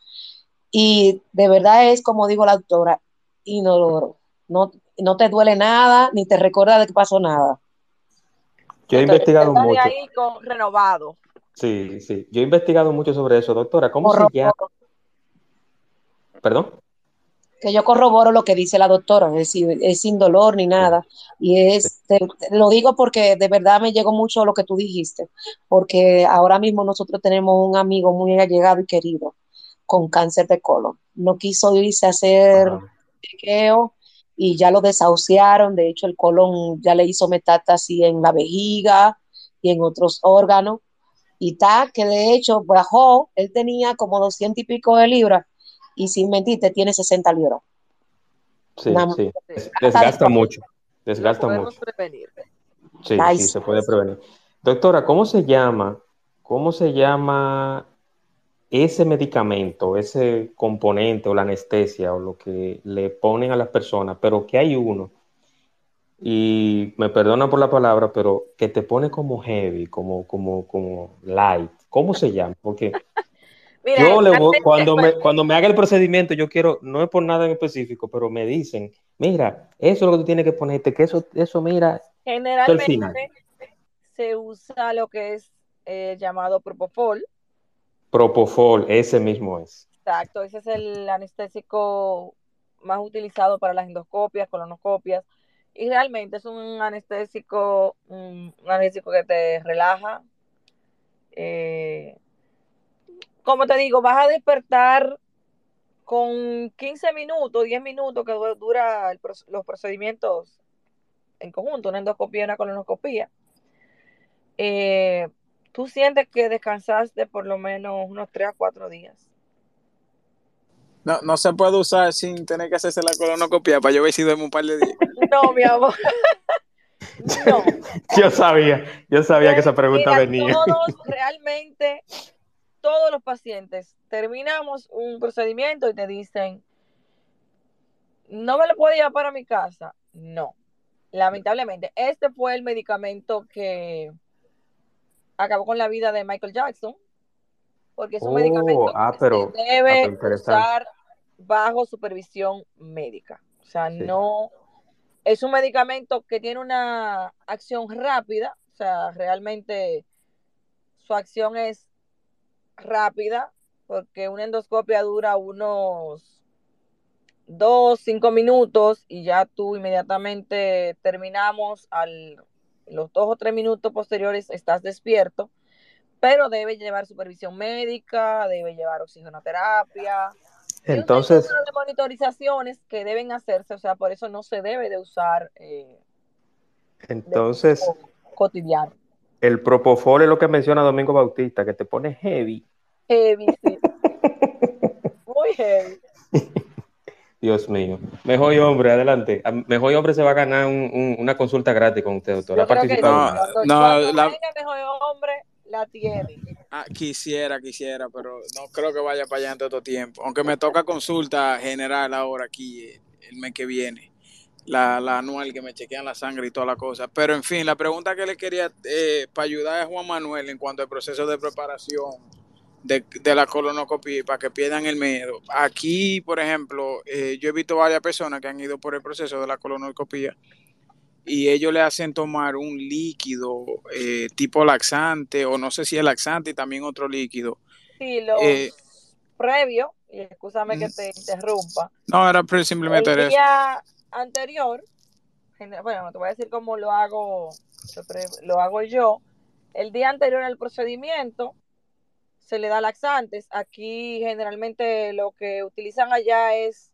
Y de verdad es, como dijo la doctora, inoloro. No, no te duele nada ni te recuerda de que pasó nada. Yo he investigado mucho. Ahí renovado. Sí, sí. Yo he investigado mucho sobre eso, doctora. ¿Cómo se llama? ¿Perdón? Que yo corroboro lo que dice la doctora, es decir, es sin dolor ni nada. Y es, lo digo porque de verdad me llegó mucho lo que tú dijiste, porque ahora mismo nosotros tenemos un amigo muy allegado y querido con cáncer de colon. No quiso irse a hacer chequeo y ya lo desahuciaron. De hecho, el colon ya le hizo metástasis en la vejiga y en otros órganos. Y está que de hecho bajó, él tenía como 200 y pico de libras y sin mentirte tiene 60 libras. Sí, sí. Desgasta mucho. Desgasta mucho. Prevenir. Sí, sí, se puede prevenir. Doctora, ¿cómo se llama? ¿Cómo se llama ese medicamento, ese componente o la anestesia o lo que le ponen a las personas, pero que hay uno, y me perdona por la palabra, pero que te pone como heavy, como, como, como light, ¿cómo se llama? Porque yo le voy, cuando me, cuando me haga el procedimiento, yo quiero, no es por nada en específico, pero me dicen, mira, eso es lo que tú tienes que ponerte, que eso, eso mira, generalmente se usa lo que es eh, llamado propofol, Propofol, ese mismo es. Exacto, ese es el anestésico más utilizado para las endoscopias, colonoscopias, y realmente es un anestésico, un, anestésico que te relaja. Eh, como te digo, vas a despertar con 15 minutos, 10 minutos que dura los procedimientos en conjunto, una endoscopía y una colonoscopía. Eh, tú sientes que descansaste por lo menos unos 3 a 4 días. No, no se puede usar sin tener que hacerse la colonoscopia para yo ver si duermo un par de días. No, mi amor. No. Yo sabía, yo sabía que esa pregunta venía. Todos, realmente, todos los pacientes terminamos un procedimiento y te dicen, ¿no me lo puedo llevar para mi casa? No. Lamentablemente, este fue el medicamento que, acabó con la vida de Michael Jackson, porque es un medicamento oh, ah, que se debe ah, usar bajo supervisión médica. O sea, no es un medicamento que tiene una acción rápida, o sea, realmente su acción es rápida, porque una endoscopia dura unos dos, cinco minutos y ya tú inmediatamente terminamos al los dos o tres minutos posteriores estás despierto, pero debe llevar supervisión médica, debe llevar oxigenoterapia. Entonces, de monitorizaciones que deben hacerse, o sea, por eso no se debe de usar. Eh, entonces, cotidiano. El propofol es lo que menciona Domingo Bautista, que te pone heavy. Heavy, sí. Muy heavy. Dios mío. Mejor hombre, adelante. Mejor hombre se va a ganar una consulta gratis con usted, doctor. ¿Ha participado? No, no la... mejor hombre la tiene. Ah, quisiera, quisiera, pero no creo que vaya para allá en todo tiempo. Aunque me toca consulta general ahora aquí el mes que viene. La, anual que me chequean la sangre y toda la cosa. Pero en fin, la pregunta que le quería eh, para ayudar a Juan Manuel en cuanto al proceso de preparación de, la colonoscopia para que pierdan el miedo. Aquí, por ejemplo, eh, yo he visto varias personas que han ido por el proceso de la colonoscopia y ellos le hacen tomar un líquido eh, tipo laxante o no sé si es laxante y también otro líquido. Sí, lo eh, previo, y escúchame que te interrumpa. No, era simplemente el día anterior, bueno, te voy a decir cómo lo hago, lo hago yo. El día anterior al procedimiento, se le da laxantes. Aquí generalmente lo que utilizan allá es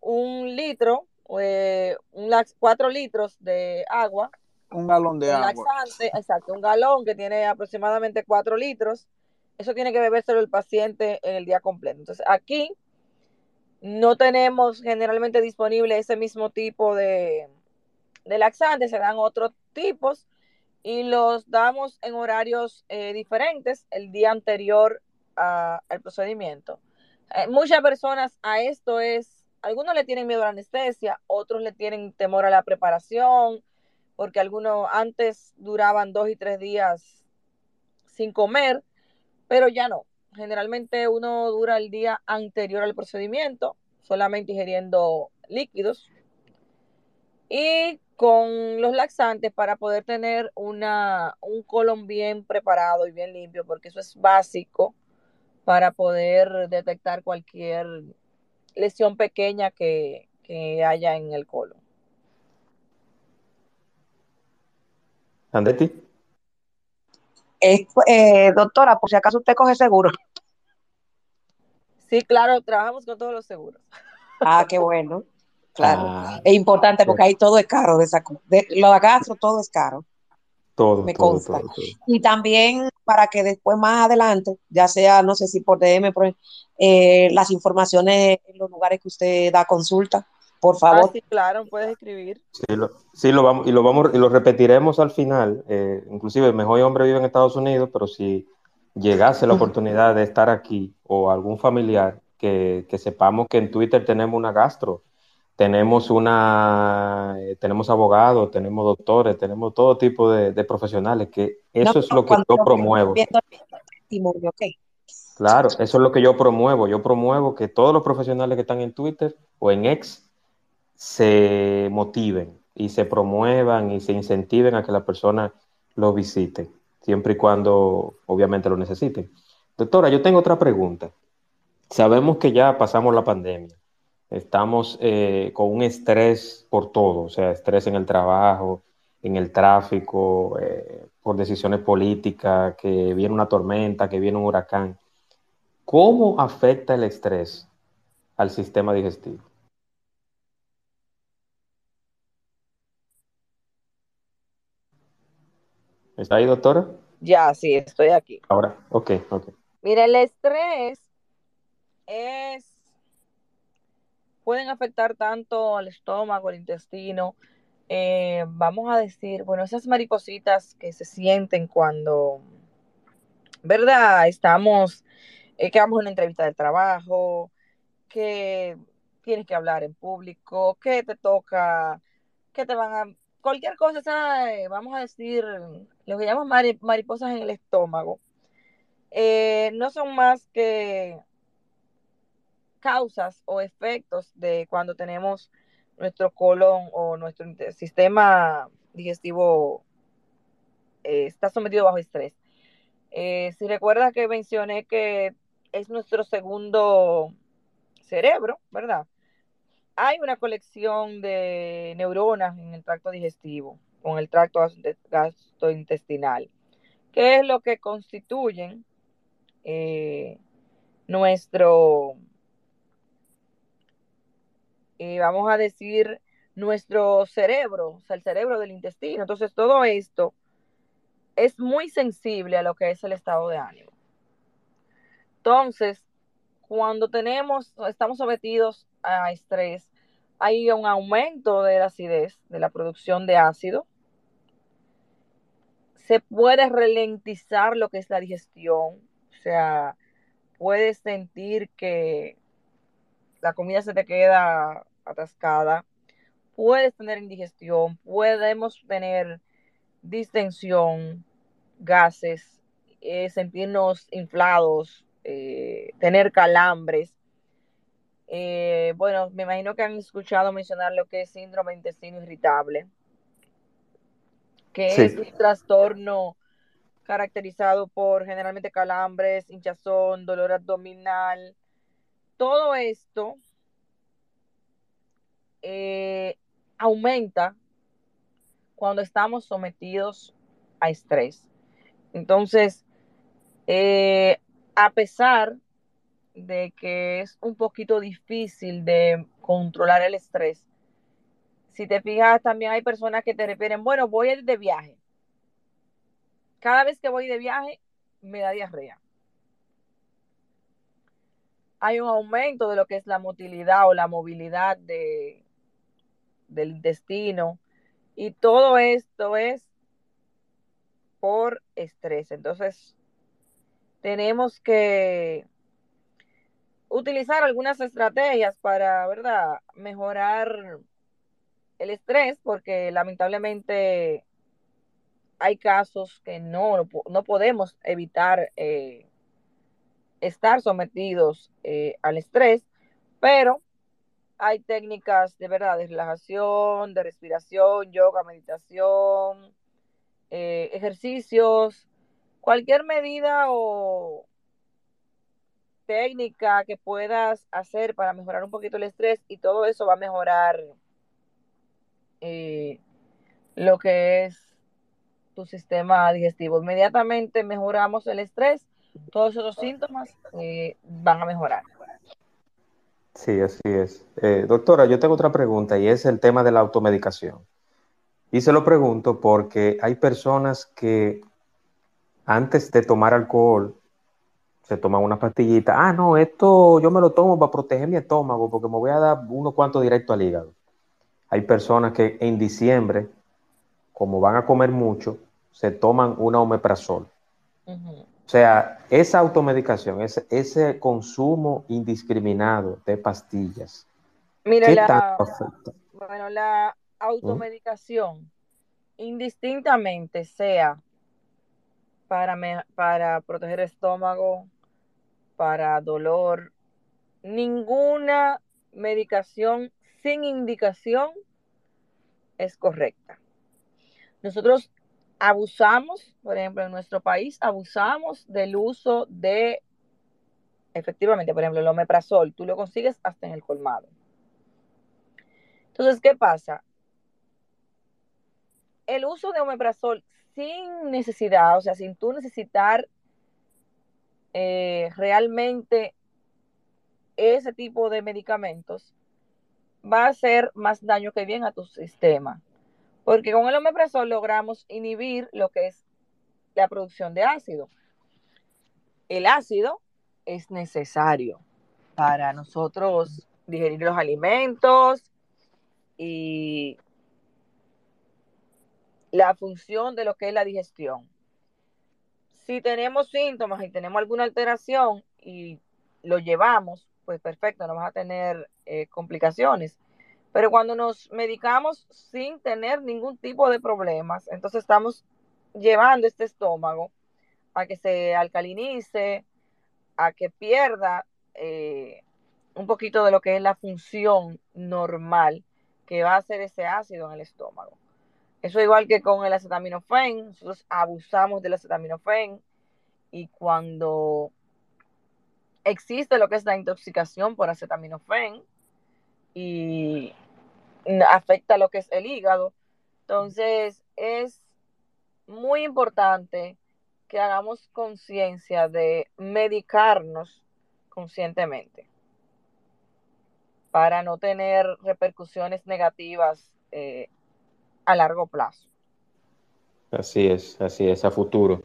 un litro, eh, un cuatro litros de agua. Un galón de agua. Laxante, exacto, un galón que tiene aproximadamente cuatro litros. Eso tiene que bebérselo el paciente en el día completo. Entonces aquí no tenemos generalmente disponible ese mismo tipo de, de laxantes, se dan otros tipos y los damos en horarios eh, diferentes el día anterior al procedimiento. Eh, muchas personas a esto es, algunos le tienen miedo a la anestesia, otros le tienen temor a la preparación, porque algunos antes duraban dos y tres días sin comer, pero ya no. Generalmente uno dura el día anterior al procedimiento, solamente ingiriendo líquidos y con los laxantes para poder tener una, un colon bien preparado y bien limpio, porque eso es básico para poder detectar cualquier lesión pequeña que, que haya en el colon. Andetti. Eh, doctora, por si acaso usted coge seguro. Sí, claro, trabajamos con todos los seguros. Ah, qué bueno. Claro. Ah, es importante porque ahí todo es caro de esa de, lo de gastro todo es caro. Todo. Me consta. y también para que después más adelante, ya sea, no sé si por DM, por, eh, las informaciones en los lugares que usted da consulta, por favor. Ah, sí, claro, puedes escribir. Sí, lo, vamos, y lo vamos, y lo repetiremos al final. Eh, inclusive, el mejor hombre vive en Estados Unidos, pero si llegase la oportunidad de estar aquí o algún familiar, que, que sepamos que en Twitter tenemos una gastro tenemos una, eh, tenemos abogados, tenemos doctores, tenemos todo tipo de, profesionales, que eso es lo que yo promuevo. Claro, eso es lo que yo promuevo. Yo promuevo que todos los profesionales que están en Twitter o en X se motiven y se promuevan y se incentiven a que la persona lo visite, siempre y cuando obviamente lo necesiten. Doctora, yo tengo otra pregunta. Sabemos que ya pasamos la pandemia Estamos eh, con un estrés por todo, o sea, estrés en el trabajo, en el tráfico, eh, por decisiones políticas, que viene una tormenta, que viene un huracán. ¿Cómo afecta el estrés al sistema digestivo? ¿Está ahí, doctora? Ya, sí, estoy aquí. Ahora, ok, ok. Mira, el estrés es pueden afectar tanto al estómago, al intestino. Eh, vamos a decir, bueno, esas maripositas que se sienten cuando, ¿verdad? Estamos, eh, que vamos a una entrevista de trabajo, que tienes que hablar en público, que te toca, que te van a, cualquier cosa, eh, vamos a decir, lo que llamamos mariposas en el estómago, no son más que causas o efectos de cuando tenemos nuestro colon o nuestro sistema digestivo eh, está sometido bajo estrés. Eh, si recuerdas que mencioné que es nuestro segundo cerebro, ¿verdad? Hay una colección de neuronas en el tracto digestivo, con el tracto gastrointestinal, que es lo que constituyen eh, nuestro eh, vamos a decir, nuestro cerebro, o sea, el cerebro del intestino. Entonces, todo esto es muy sensible a lo que es el estado de ánimo. Entonces, cuando tenemos, estamos sometidos a estrés, hay un aumento de la acidez, de la producción de ácido. Se puede ralentizar lo que es la digestión, o sea, puedes sentir que la comida se te queda atascada, puedes tener indigestión, podemos tener distensión, gases, eh, sentirnos inflados, eh, tener calambres. Eh, bueno, me imagino que han escuchado mencionar lo que es síndrome intestino irritable, que es un trastorno caracterizado por generalmente calambres, hinchazón, dolor abdominal, todo esto eh, aumenta cuando estamos sometidos a estrés. Entonces, eh, a pesar de que es un poquito difícil de controlar el estrés, si te fijas, también hay personas que te refieren, bueno, voy de viaje. Cada vez que voy de viaje, me da diarrea hay un aumento de lo que es la motilidad o la movilidad de, del intestino. Y todo esto es por estrés. Entonces, tenemos que utilizar algunas estrategias para, ¿verdad?, mejorar el estrés, porque lamentablemente hay casos que no, no podemos evitar eh, estar sometidos eh, al estrés, pero hay técnicas de verdad de relajación, de respiración, yoga, meditación, eh, ejercicios, cualquier medida o técnica que puedas hacer para mejorar un poquito el estrés y todo eso va a mejorar eh, lo que es tu sistema digestivo. Inmediatamente mejoramos el estrés, todos esos síntomas eh, van a mejorar. Sí, así es. Eh, doctora, yo tengo otra pregunta y es el tema de la automedicación. Y se lo pregunto porque hay personas que antes de tomar alcohol se toman una pastillita. Ah, no, esto yo me lo tomo para proteger mi estómago porque me voy a dar uno cuanto directo al hígado. Hay personas que en diciembre, como van a comer mucho, se toman una omeprazol. O sea, esa automedicación, ese, ese consumo indiscriminado de pastillas. Mira, la, bueno, la automedicación, indistintamente sea para, para proteger el estómago, para dolor, ninguna medicación sin indicación es correcta. Nosotros abusamos, por ejemplo, en nuestro país, abusamos del uso de, efectivamente, por ejemplo, el omeprazol, tú lo consigues hasta en el colmado. Entonces, ¿qué pasa? El uso de omeprazol sin necesidad, o sea, sin tú necesitar eh, realmente ese tipo de medicamentos, va a hacer más daño que bien a tu sistema. Porque con el omeprazol logramos inhibir lo que es la producción de ácido. El ácido es necesario para nosotros digerir los alimentos y la función de lo que es la digestión. Si tenemos síntomas y tenemos alguna alteración y lo llevamos, pues perfecto, no vamos a tener eh, complicaciones. Pero cuando nos medicamos sin tener ningún tipo de problemas, entonces estamos llevando este estómago a que se alcalinice, a que pierda eh, un poquito de lo que es la función normal que va a hacer ese ácido en el estómago. Eso igual que con el acetaminofén, nosotros abusamos del acetaminofén y cuando existe lo que es la intoxicación por acetaminofén y afecta lo que es el hígado. Entonces, es muy importante que hagamos conciencia de medicarnos conscientemente para no tener repercusiones negativas eh, a largo plazo. Así es, así es, a futuro.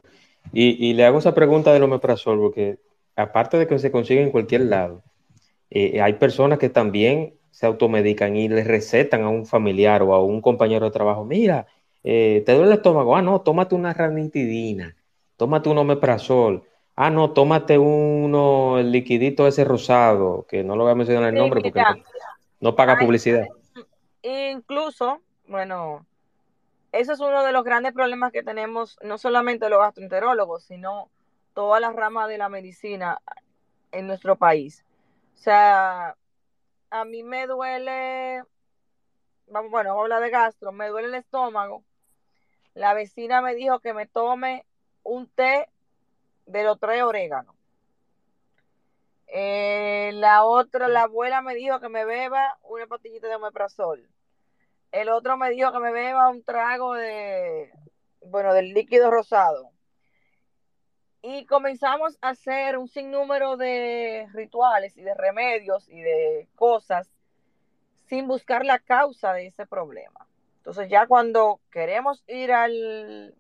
Y, le hago esa pregunta del omeprazol, porque aparte de que se consigue en cualquier lado, eh, hay personas que también se automedican y le recetan a un familiar o a un compañero de trabajo, mira, eh, te duele el estómago, ah, no, tómate una ranitidina, tómate un omeprazol, ah, no, tómate uno, el liquidito ese rosado, que no lo voy a mencionar el nombre porque no, paga publicidad. Incluso, bueno, eso es uno de los grandes problemas que tenemos, no solamente los gastroenterólogos, sino toda la rama de la medicina en nuestro país. O sea, a mí me duele, bueno, vamos a de gastro, me duele el estómago. La vecina me dijo que me tome un té de los tres oréganos. Eh, la otra, la abuela me dijo que me beba una pastillita de omeprazol. El otro me dijo que me beba un trago de, bueno, del líquido rosado. Y comenzamos a hacer un sinnúmero de rituales y de remedios y de cosas sin buscar la causa de ese problema. Entonces ya cuando queremos ir al,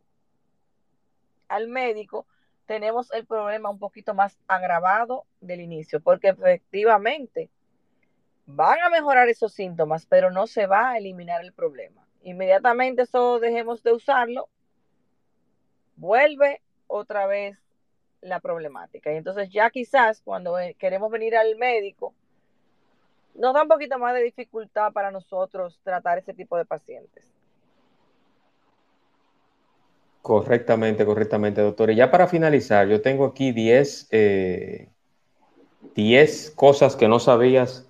al médico, tenemos el problema un poquito más agravado del inicio, porque efectivamente van a mejorar esos síntomas, pero no se va a eliminar el problema. Inmediatamente eso dejemos de usarlo, vuelve otra vez la problemática. Y entonces ya quizás cuando queremos venir al médico, nos da un poquito más de dificultad para nosotros tratar ese tipo de pacientes. Correctamente, correctamente, doctor. Y ya para finalizar, yo tengo aquí 10 eh, cosas que no sabías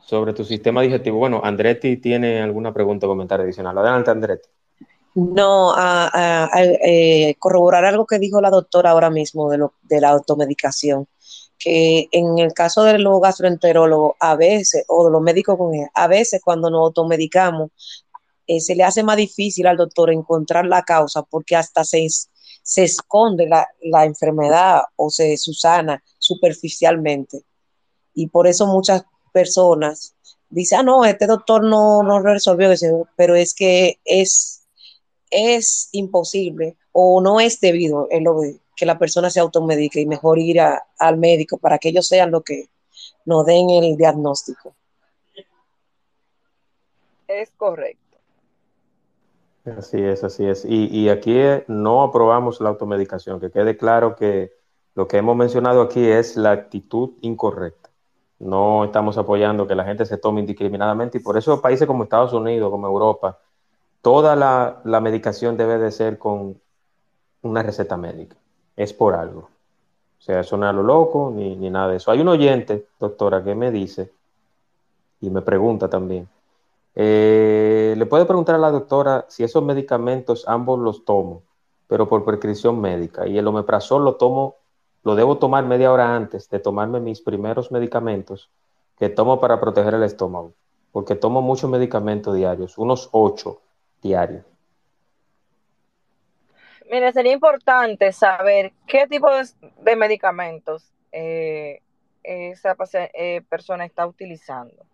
sobre tu sistema digestivo. Bueno, Andretti tiene alguna pregunta o comentario adicional. Adelante, Andretti. No, a, eh, corroborar algo que dijo la doctora ahora mismo de, lo, de la automedicación, que en el caso de los gastroenterólogos, a veces, o de los médicos con él, a veces cuando nos automedicamos, eh, se le hace más difícil al doctor encontrar la causa porque hasta se, esconde la, enfermedad o se susana superficialmente. Y por eso muchas personas dicen, ah, no, este doctor no, no resolvió eso, pero es que es, es imposible o no es debido en lo que la persona se automedique y mejor ir al médico para que ellos sean lo que nos den el diagnóstico. Es correcto. Así es, así es. Y, y aquí no aprobamos la automedicación, que quede claro que lo que hemos mencionado aquí es la actitud incorrecta. No estamos apoyando que la gente se tome indiscriminadamente y por eso países como Estados Unidos, como Europa, toda la, medicación debe de ser con una receta médica. Es por algo. O sea, eso no es lo loco ni, ni nada de eso. Hay un oyente, doctora, que me dice y me pregunta también. Eh, le puede preguntar a la doctora si esos medicamentos ambos los tomo, pero por prescripción médica. Y el omeprazol lo tomo lo debo tomar media hora antes de tomarme mis primeros medicamentos que tomo para proteger el estómago, porque tomo muchos medicamentos diarios, unos ocho diarios. Mire, sería importante saber qué tipo de, medicamentos eh, esa eh, persona está utilizando.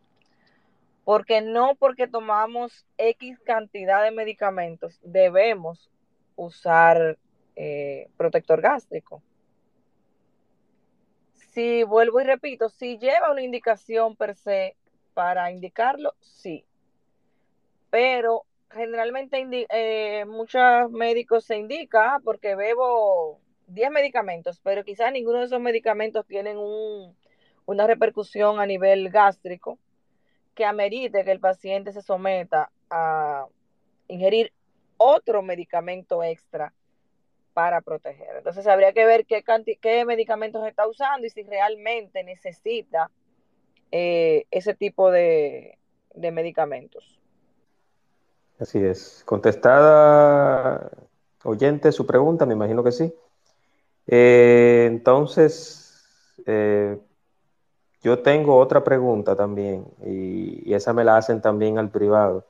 Porque no porque tomamos X cantidad de medicamentos debemos usar eh, protector gástrico si vuelvo y repito, si lleva una indicación per se para indicarlo, sí. Pero generalmente eh, muchos médicos se indica ah, porque bebo 10 medicamentos, pero quizás ninguno de esos medicamentos tienen una repercusión a nivel gástrico que amerite que el paciente se someta a ingerir otro medicamento extra para proteger. Entonces habría que ver qué, qué medicamentos está usando y si realmente necesita eh, ese tipo de, medicamentos. Así es. Contestada, oyente, su pregunta, me imagino que sí. Eh, entonces, eh, yo tengo otra pregunta también y, y, esa me la hacen también al privado.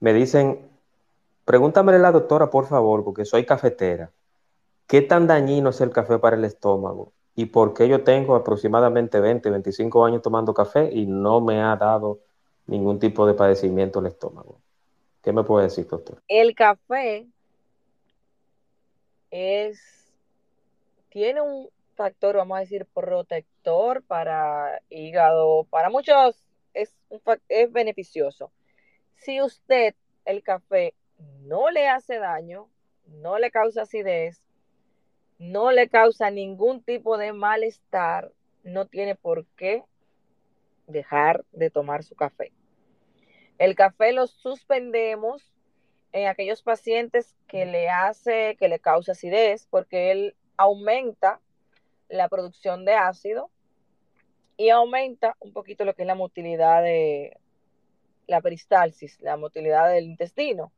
Me dicen, pregúntamele a la doctora, por favor, porque soy cafetera. ¿Qué tan dañino es el café para el estómago? ¿Y por qué yo tengo aproximadamente 20, 25 años tomando café y no me ha dado ningún tipo de padecimiento el estómago? ¿Qué me puede decir, doctor? El café es tiene un factor, vamos a decir, protector para hígado, para muchos es, es beneficioso. Si usted el café no le hace daño, no le causa acidez, no le causa ningún tipo de malestar, no tiene por qué dejar de tomar su café. El café lo suspendemos en aquellos pacientes que le hace, que le causa acidez, porque él aumenta la producción de ácido y aumenta un poquito lo que es la motilidad de la peristalsis, la motilidad del intestino.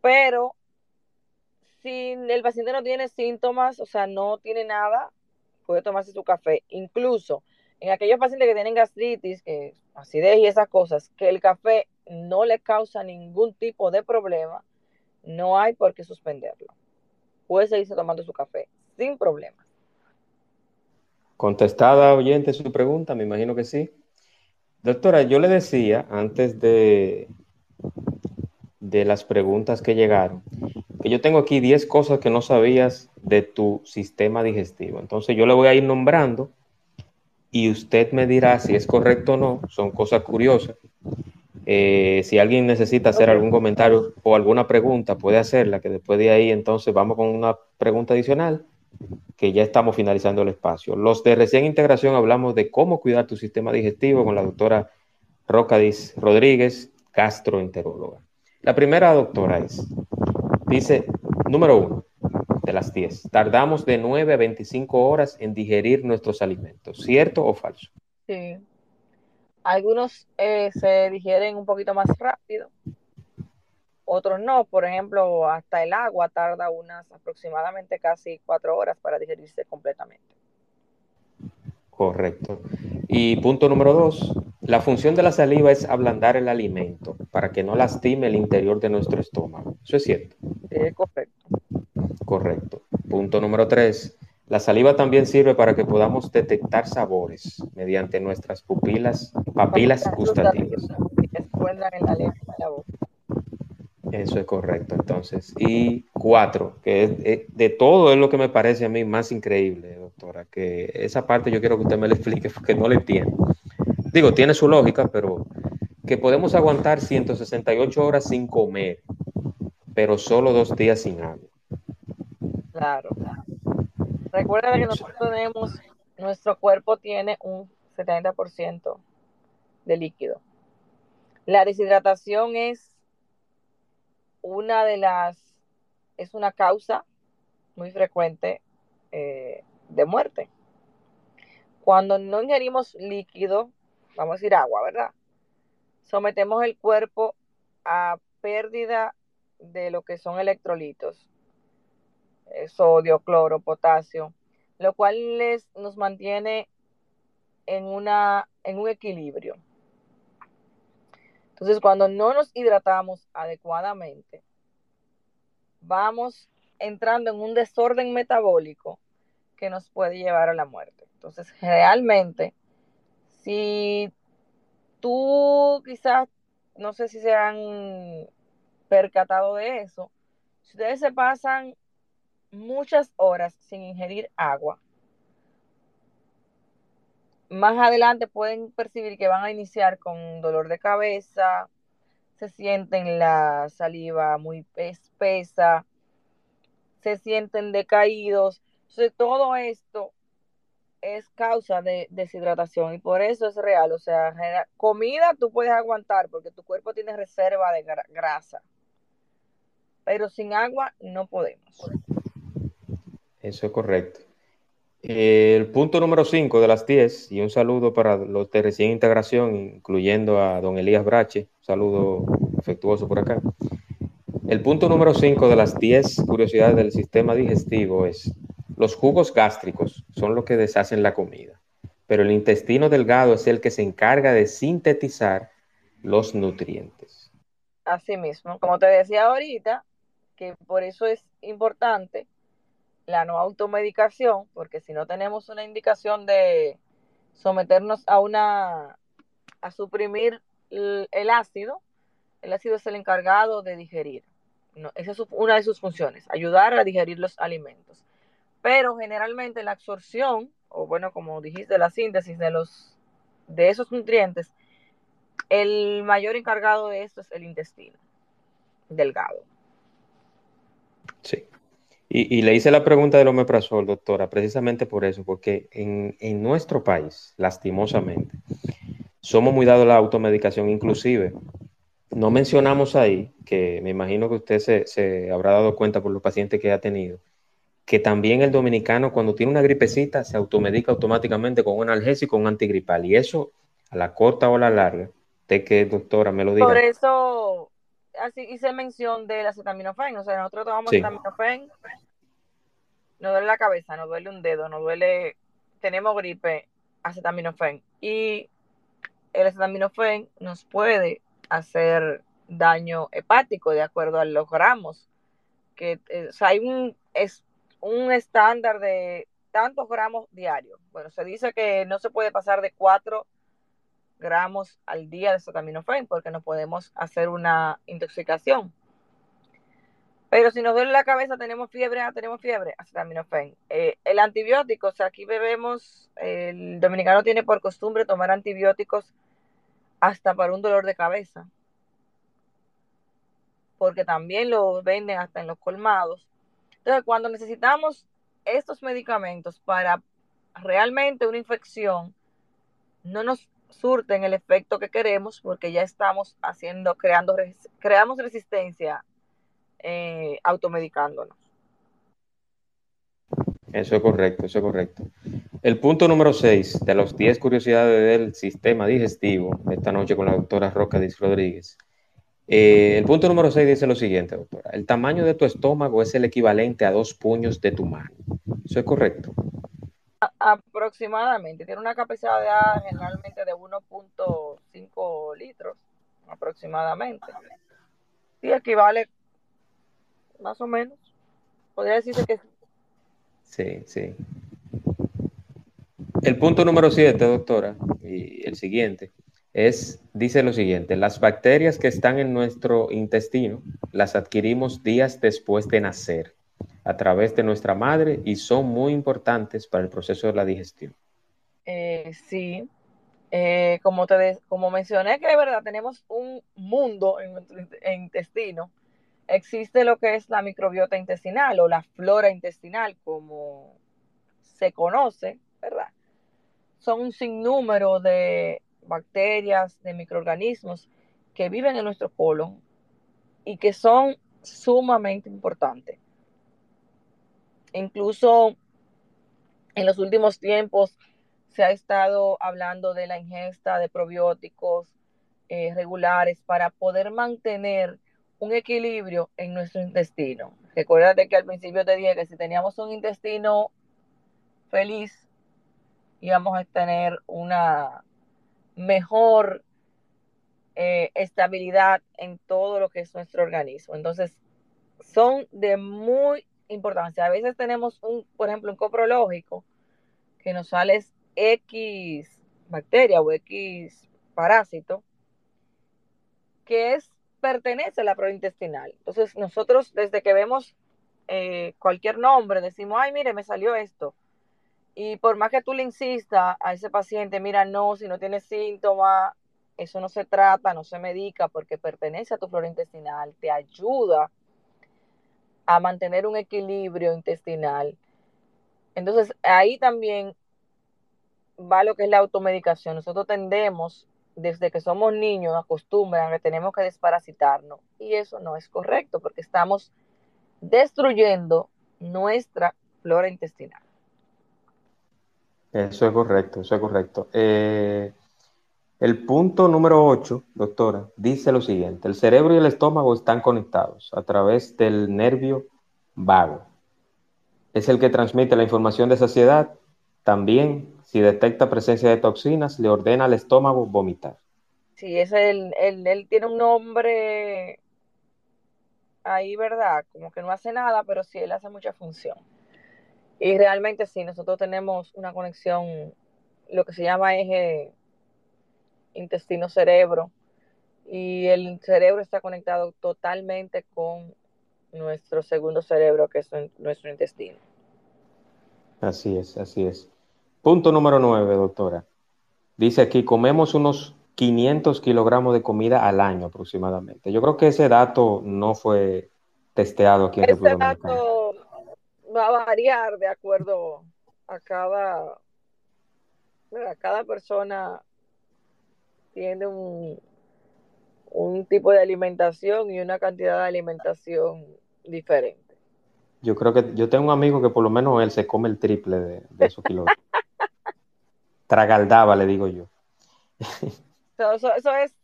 Pero si el paciente no tiene síntomas, o sea, no tiene nada, puede tomarse su café. Incluso en aquellos pacientes que tienen gastritis, que acidez y esas cosas, que el café no le causa ningún tipo de problema, no hay por qué suspenderlo. Puede seguirse tomando su café sin problema. Contestada oyente su pregunta, me imagino que sí. Doctora, yo le decía antes de, de las preguntas que llegaron, que yo tengo aquí 10 cosas que no sabías de tu sistema digestivo. Entonces yo le voy a ir nombrando y usted me dirá si es correcto o no. Son cosas curiosas. Eh, si alguien necesita hacer algún comentario o alguna pregunta, puede hacerla, que después de ahí entonces vamos con una pregunta adicional, que ya estamos finalizando el espacio. Los de recién integración hablamos de cómo cuidar tu sistema digestivo con la doctora Rocadis Rodríguez, gastroenteróloga. La primera doctora es, dice, número uno, de las 10, tardamos de 9 a 25 horas en digerir nuestros alimentos, ¿cierto o falso? Sí. Algunos eh, se digieren un poquito más rápido, otros no. Por ejemplo, hasta el agua tarda unas aproximadamente casi cuatro horas para digerirse completamente. Correcto. Y punto número dos, la función de la saliva es ablandar el alimento para que no lastime el interior de nuestro estómago. ¿Eso es cierto? Correcto. Correcto. Punto número tres, la saliva también sirve para que podamos detectar sabores mediante nuestras pupilas, papilas gustativas. Eso es correcto, entonces. Y cuatro, que es, de todo es lo que me parece a mí más increíble, doctora, que esa parte yo quiero que usted me la explique porque no le entiendo. Digo, tiene su lógica, pero que podemos aguantar 168 horas sin comer, pero solo dos días sin agua. Claro, claro. Recuerda que nosotros tenemos, nuestro cuerpo tiene un 70% de líquido. La deshidratación es una de las, es una causa muy frecuente eh, de muerte. Cuando no ingerimos líquido, vamos a decir agua, ¿verdad? Sometemos el cuerpo a pérdida de lo que son electrolitos, eh, sodio, cloro, potasio, lo cual les, nos mantiene en, una, en un equilibrio. Entonces, cuando no nos hidratamos adecuadamente, vamos entrando en un desorden metabólico que nos puede llevar a la muerte. Entonces, realmente, si tú quizás, no sé si se han percatado de eso, si ustedes se pasan muchas horas sin ingerir agua, más adelante pueden percibir que van a iniciar con dolor de cabeza, se sienten la saliva muy espesa, se sienten decaídos. Entonces, todo esto es causa de deshidratación y por eso es real. O sea, comida tú puedes aguantar porque tu cuerpo tiene reserva de grasa, pero sin agua no podemos. Eso es correcto. El punto número 5 de las 10, y un saludo para los de recién integración, incluyendo a don Elías Brache, un saludo afectuoso por acá. El punto número 5 de las 10 curiosidades del sistema digestivo es, los jugos gástricos son los que deshacen la comida, pero el intestino delgado es el que se encarga de sintetizar los nutrientes. Así mismo, como te decía ahorita, que por eso es importante la no automedicación, porque si no tenemos una indicación de someternos a una a suprimir el, ácido, el ácido es el encargado de digerir. esa es una de sus funciones, ayudar a digerir los alimentos. Pero generalmente la absorción, o bueno, como dijiste, la síntesis de los de esos nutrientes, el mayor encargado de esto es el intestino delgado. Sí. Y, le hice la pregunta del omeprazol, doctora, precisamente por eso, porque en, nuestro país, lastimosamente, somos muy dados a la automedicación, inclusive. No mencionamos ahí, que me imagino que usted se, se, habrá dado cuenta por los pacientes que ha tenido, que también el dominicano cuando tiene una gripecita se automedica automáticamente con un analgésico, un antigripal. Y eso, a la corta o a la larga, de que doctora me lo diga. Por eso así hice mención del acetaminofén, o sea, nosotros tomamos acetaminofén, nos duele la cabeza, nos duele un dedo, nos duele, tenemos gripe, acetaminofén. Y el acetaminofén nos puede hacer daño hepático de acuerdo a los gramos. Que, eh, o sea, hay un, es un estándar de tantos gramos diarios. Bueno, se dice que no se puede pasar de cuatro gramos al día de acetaminofén porque no podemos hacer una intoxicación. Pero si nos duele la cabeza, tenemos fiebre, ah, tenemos fiebre, acetaminofén. Eh, el antibiótico, o sea, aquí bebemos, el dominicano tiene por costumbre tomar antibióticos hasta para un dolor de cabeza. Porque también los venden hasta en los colmados. Entonces, cuando necesitamos estos medicamentos para realmente una infección, no nos surten el efecto que queremos porque ya estamos haciendo, creando, creamos resistencia eh, automedicándonos. Eso es correcto, eso es correcto. El punto número 6 de las 10 curiosidades del sistema digestivo, esta noche con la doctora Roca Rodríguez. Eh, el punto número 6 dice lo siguiente, doctora. El tamaño de tu estómago es el equivalente a dos puños de tu mano. ¿Eso es correcto? aproximadamente. Tiene una capacidad generalmente de 1.5 litros, aproximadamente. Sí, equivale más o menos. Podría decirse que Sí, sí. El punto número 7, doctora, y el siguiente, es, dice lo siguiente, las bacterias que están en nuestro intestino las adquirimos días después de nacer a través de nuestra madre y son muy importantes para el proceso de la digestión. Eh, sí, eh, como, te como mencioné que de verdad tenemos un mundo en nuestro intestino, existe lo que es la microbiota intestinal o la flora intestinal, como se conoce, ¿verdad? Son un sinnúmero de bacterias, de microorganismos que viven en nuestro colon y que son sumamente importantes. Incluso en los últimos tiempos se ha estado hablando de la ingesta de probióticos eh, regulares para poder mantener un equilibrio en nuestro intestino. Recuérdate que al principio te dije que si teníamos un intestino feliz, íbamos a tener una mejor eh, estabilidad en todo lo que es nuestro organismo. Entonces, son de muy importancia. A veces tenemos un, por ejemplo, un coprológico que nos sale X bacteria o X parásito, que es pertenece a la flora intestinal. Entonces, nosotros desde que vemos eh, cualquier nombre, decimos, ay, mire, me salió esto. Y por más que tú le insistas a ese paciente, mira, no, si no tiene síntomas, eso no se trata, no se medica porque pertenece a tu flora intestinal, te ayuda a mantener un equilibrio intestinal. Entonces, ahí también va lo que es la automedicación. Nosotros tendemos, desde que somos niños, acostumbran que tenemos que desparasitarnos. Y eso no es correcto porque estamos destruyendo nuestra flora intestinal. Eso es correcto, eso es correcto. Eh, el punto número 8, doctora, dice lo siguiente, el cerebro y el estómago están conectados a través del nervio vago. Es el que transmite la información de saciedad. También, si detecta presencia de toxinas, le ordena al estómago vomitar. Sí, es el, él tiene un nombre ahí, ¿verdad? Como que no hace nada, pero sí, él hace mucha función. Y realmente sí, nosotros tenemos una conexión, lo que se llama eje intestino-cerebro, y el cerebro está conectado totalmente con nuestro segundo cerebro, que es nuestro intestino. Así es, así es. Punto número nueve, doctora. Dice aquí, comemos unos 500 kilogramos de comida al año aproximadamente. Yo creo que ese dato no fue testeado aquí en dato va a variar de acuerdo a cada, cada persona tiene un, un tipo de alimentación y una cantidad de alimentación diferente. Yo creo que yo tengo un amigo que por lo menos él se come el triple de, esos kilos. Tragaldaba, le digo yo. eso, es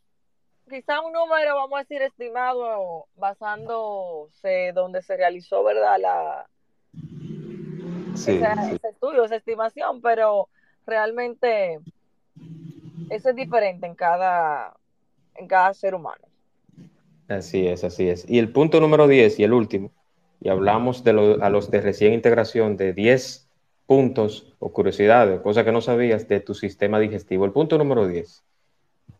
quizá un número, vamos a decir, estimado basándose donde se realizó, ¿verdad? La, ese estudio, esa estimación, pero realmente eso es diferente en cada, en cada ser humano. Así es, así es. Y el punto número 10 y el último, y hablamos de a los de recién integración de 10 puntos o curiosidades, cosas que no sabías de tu sistema digestivo. El punto número 10,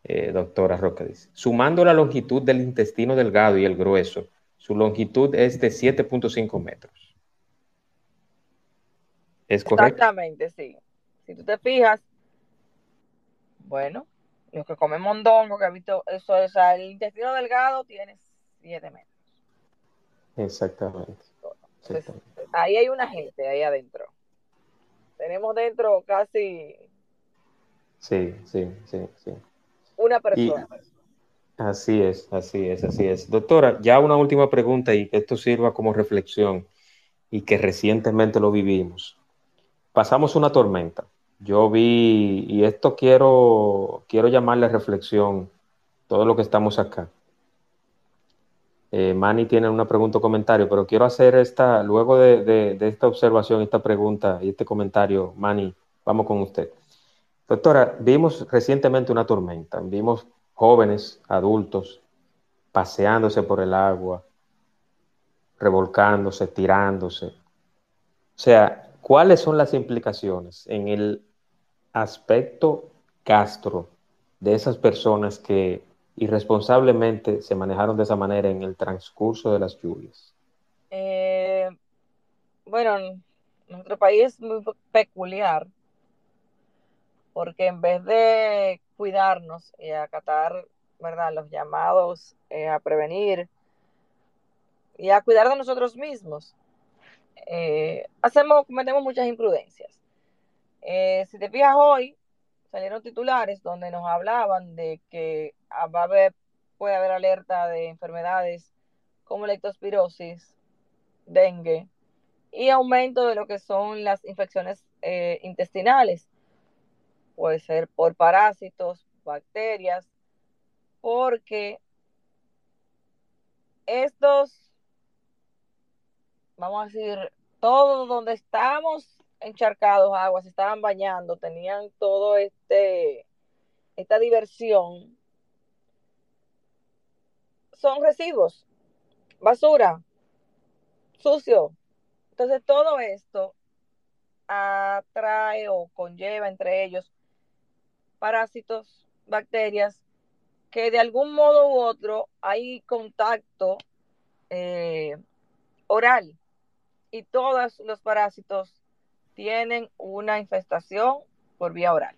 eh, doctora Roca dice, sumando la longitud del intestino delgado y el grueso, su longitud es de 7.5 metros. ¿Es correcto? Exactamente, sí. Si tú te fijas, bueno, los que comen mondongo, que ha visto, eso es, el intestino delgado tiene 7 metros. Exactamente. ahí hay una gente ahí adentro. Tenemos dentro casi Sí, sí, sí, sí. Una persona. así es, así es, así es. Doctora, ya una última pregunta y que esto sirva como reflexión y que recientemente lo vivimos. Pasamos una tormenta. Yo vi, y esto quiero, quiero llamarle reflexión, todo lo que estamos acá. Eh, Manny tiene una pregunta o comentario, pero quiero hacer esta, luego de, esta observación, esta pregunta y este comentario, Manny, vamos con usted. Doctora, vimos recientemente una tormenta, vimos jóvenes, adultos, paseándose por el agua, revolcándose, tirándose. O sea, ¿cuáles son las implicaciones en el aspecto castro de esas personas que irresponsablemente se manejaron de esa manera en el transcurso de las lluvias? Eh, bueno, nuestro país es muy peculiar porque en vez de cuidarnos y acatar ¿verdad? los llamados eh, a prevenir y a cuidar de nosotros mismos, eh, hacemos, cometemos muchas imprudencias. si te fijas hoy, salieron titulares donde nos hablaban de que va a haber, puede haber alerta de enfermedades como leptospirosis, dengue y aumento de lo que son las infecciones eh, intestinales. Puede ser por parásitos, bacterias, porque estos, vamos a decir, todo donde estamos encharcados, aguas, estaban bañando, tenían todo este, esta diversión, son residuos, basura, sucio. Entonces todo esto atrae o conlleva entre ellos parásitos, bacterias, que de algún modo u otro hay contacto eh, oral y todos los parásitos tienen una infestación por vía oral.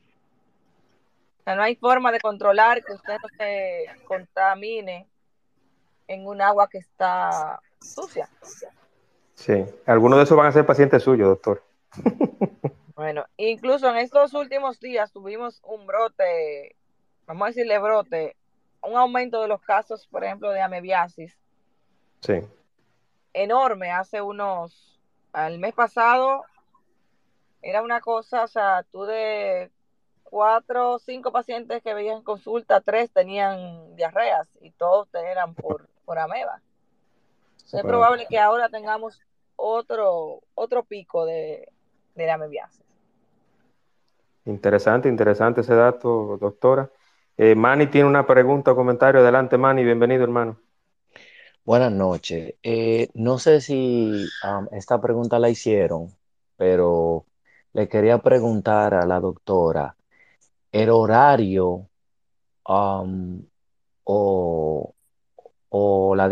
O sea, no hay forma de controlar que usted no se contamine en un agua que está sucia. Sí, algunos de esos van a ser pacientes suyos, doctor. Bueno, incluso en estos últimos días tuvimos un brote, vamos a decirle brote, un aumento de los casos, por ejemplo, de amebiasis. Sí. Enorme. Hace unos, al mes pasado era una cosa, o sea, tú de cuatro o cinco pacientes que veían en consulta, tres tenían diarreas y todos eran por, por ameba. es probable que ahora tengamos otro, otro pico de, de la amebiasis. Interesante, interesante ese dato, doctora. Eh, Manny tiene una pregunta o comentario. Adelante, Manny, bienvenido, hermano. Buenas noches. Eh, no sé si esta pregunta la hicieron, pero le quería preguntar a la doctora, el horario um, o, la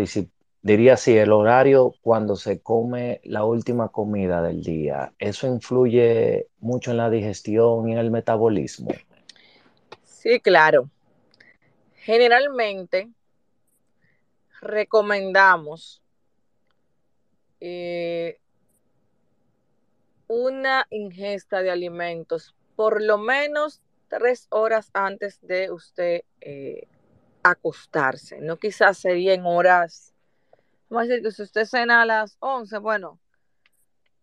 diría así, el horario cuando se come la última comida del día, ¿eso influye mucho en la digestión y en el metabolismo? Sí, claro. Generalmente recomendamos eh, una ingesta de alimentos por lo menos tres horas antes de usted eh, acostarse. No quizás sería en horas, vamos a decir que si usted cena a las 11, bueno,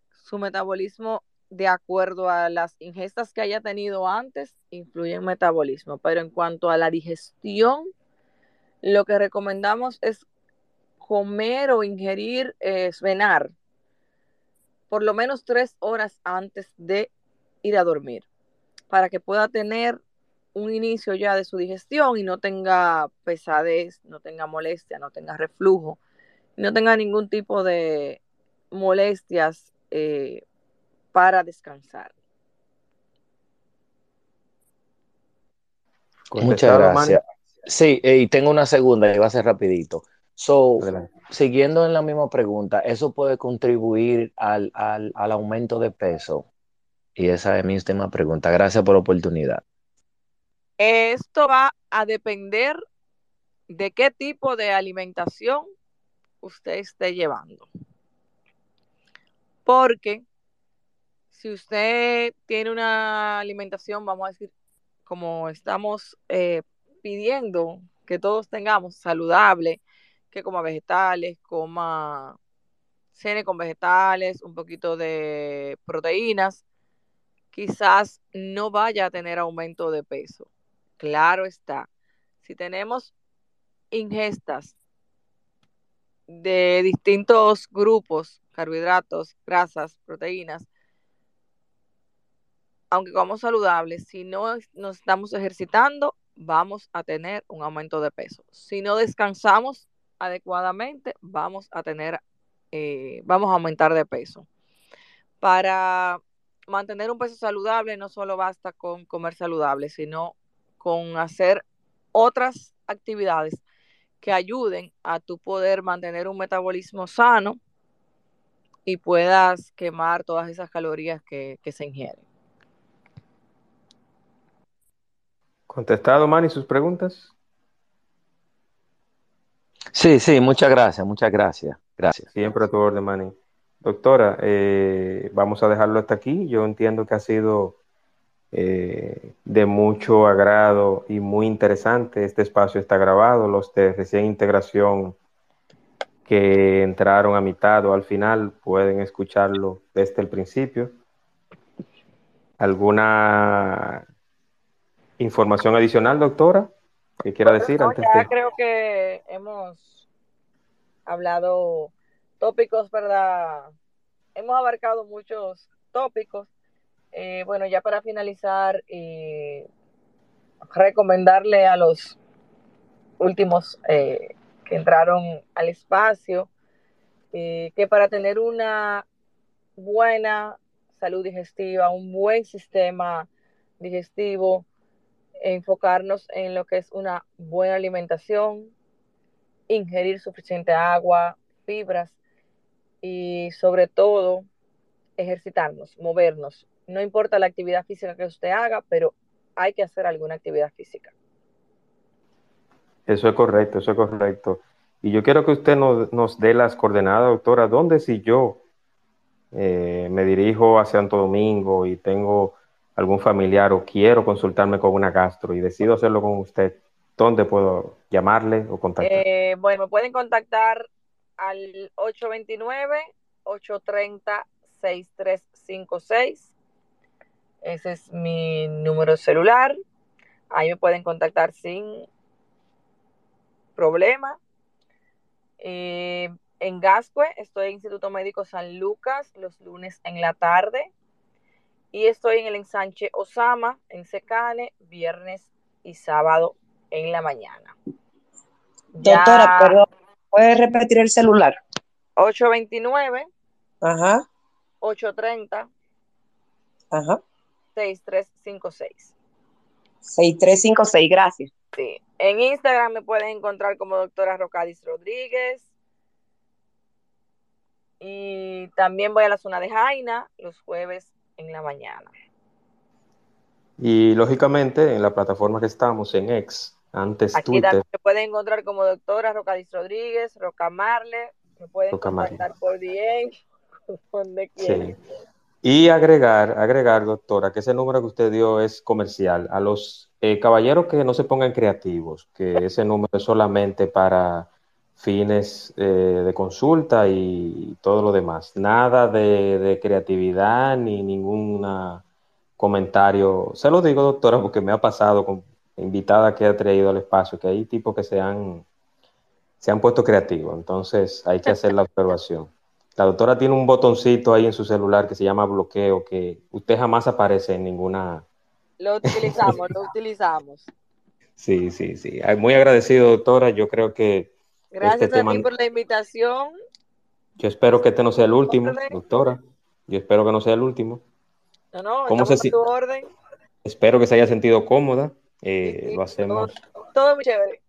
su metabolismo de acuerdo a las ingestas que haya tenido antes influye en metabolismo, pero en cuanto a la digestión, lo que recomendamos es comer o ingerir, es eh, venar por lo menos tres horas antes de ir a dormir, para que pueda tener un inicio ya de su digestión y no tenga pesadez, no tenga molestia, no tenga reflujo, no tenga ningún tipo de molestias eh, para descansar. Muchas gracias. Sí, y tengo una segunda y va a ser rapidito. So, siguiendo en la misma pregunta, ¿eso puede contribuir al, aumento de peso? Y esa es mi última pregunta. Gracias por la oportunidad. Esto va a depender de qué tipo de alimentación usted esté llevando. Porque si usted tiene una alimentación, vamos a decir, como estamos eh, pidiendo que todos tengamos saludable, que coma vegetales, coma cene con vegetales, un poquito de proteínas, quizás no vaya a tener aumento de peso. Claro está. Si tenemos ingestas de distintos grupos, carbohidratos, grasas, proteínas, aunque comamos saludables, si no nos estamos ejercitando, vamos a tener un aumento de peso. Si no descansamos adecuadamente, vamos a tener, eh, vamos a aumentar de peso. Para mantener un peso saludable no solo basta con comer saludable, sino con hacer otras actividades que ayuden a tu poder mantener un metabolismo sano y puedas quemar todas esas calorías que, que se ingieren. ¿Contestado, Manny, sus preguntas? Sí, sí, muchas gracias, muchas gracias. Gracias. Siempre a tu orden, Manny. Doctora, eh, vamos a dejarlo hasta aquí. Yo entiendo que ha sido eh, de mucho agrado y muy interesante. Este espacio está grabado. Los de recién integración que entraron a mitad o al final pueden escucharlo desde el principio. ¿Alguna información adicional, doctora, que quiera decir antes ya creo que hemos hablado tópicos, ¿verdad? Hemos abarcado muchos tópicos. Eh, bueno, ya para finalizar, y recomendarle a los últimos eh, que entraron al espacio eh, que para tener una buena salud digestiva, un buen sistema digestivo, enfocarnos en lo que es una buena alimentación, ingerir suficiente agua, fibras y sobre todo ejercitarnos, movernos. No importa la actividad física que usted haga, pero hay que hacer alguna actividad física. Eso es correcto, eso es correcto. Y yo quiero que usted nos, dé las coordenadas, doctora, ¿dónde si yo eh, me dirijo a Santo Domingo y tengo algún familiar o quiero consultarme con una gastro y decido hacerlo con usted, ¿dónde puedo llamarle o contactar? Eh, bueno, me pueden contactar al 829-830-6356. Ese es mi número celular. Ahí me pueden contactar sin problema. Eh, en Gascue estoy en Instituto Médico San Lucas los lunes en la tarde y estoy en el ensanche Osama, en Secane, viernes y sábado en la mañana. Doctora, pero ¿puede repetir el celular? 829 Ajá. 830 Ajá. 6356. 6356, gracias. Sí. En Instagram me pueden encontrar como doctora Rocadis Rodríguez. Y también voy a la zona de Jaina los jueves en la mañana. Y lógicamente en la plataforma que estamos, en X, antes Aquí Twitter. También me pueden encontrar como doctora Rocadis Rodríguez, Rocamarle, me pueden contactar por DM, donde quieran. Y agregar, agregar, doctora, que ese número que usted dio es comercial. A los eh, caballeros que no se pongan creativos, que ese número es solamente para fines eh, de consulta y todo lo demás. Nada de, creatividad ni ningún comentario. Se lo digo, doctora, porque me ha pasado con invitada que ha traído al espacio, que hay tipos que se han, se han puesto creativos. Entonces hay que hacer la observación. La doctora tiene un botoncito ahí en su celular que se llama bloqueo, que usted jamás aparece en ninguna... Lo utilizamos, lo utilizamos. Sí, sí, sí. Muy agradecido, doctora. Yo creo que Gracias este a ti por la invitación. Yo espero que este no sea el último, doctora. Yo espero que no sea el último. No, no, ¿Cómo se... tu orden. Espero que se haya sentido cómoda. Eh, lo hacemos. Todo, muy chévere.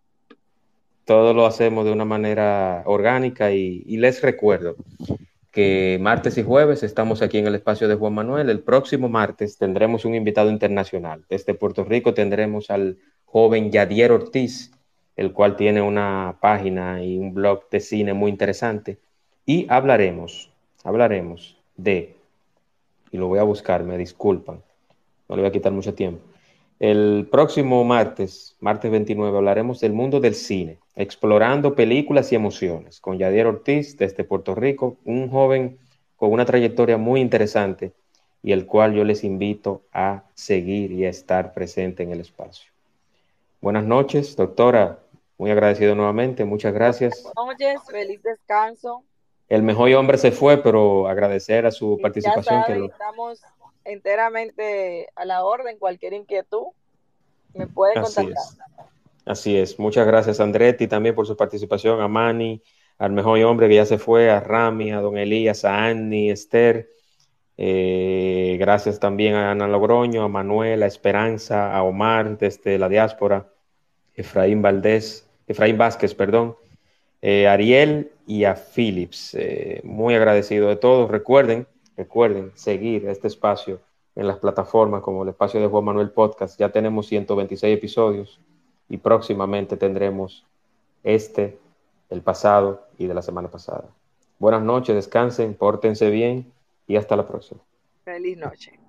Todo lo hacemos de una manera orgánica y, y les recuerdo que martes y jueves estamos aquí en el espacio de Juan Manuel. El próximo martes tendremos un invitado internacional. Desde Puerto Rico tendremos al joven Yadier Ortiz el cual tiene una página y un blog de cine muy interesante. Y hablaremos, hablaremos de, y lo voy a buscar, me disculpan, no le voy a quitar mucho tiempo, El próximo martes, martes 29, hablaremos del mundo del cine, explorando películas y emociones, con Yadier Ortiz desde Puerto Rico, un joven con una trayectoria muy interesante y el cual yo les invito a seguir y a estar presente en el espacio. Buenas noches, doctora. Muy agradecido nuevamente, muchas gracias. Buenas noches, feliz descanso. El mejor hombre se fue, pero agradecer a su participación. que Estamos enteramente a la orden, cualquier inquietud me puede contactar. Así es. Así es. Muchas gracias, Andretti, también por su participación, a Manny, al mejor hombre que ya se fue, a Rami, a Don Elías, a Annie, Esther. Eh, gracias también a Ana Logroño, a Manuel, a Esperanza, a Omar desde la diáspora, Efraín Valdés, Efraín Vázquez, perdón, eh, Ariel y a Philips. Eh, muy agradecido de todos. Recuerden Recuerden seguir este espacio en las plataformas como el espacio de Juan Manuel Podcast. Ya tenemos 126 episodios y próximamente tendremos este, el pasado y de la semana pasada. Buenas noches, descansen, pórtense bien y hasta la próxima. Feliz noche.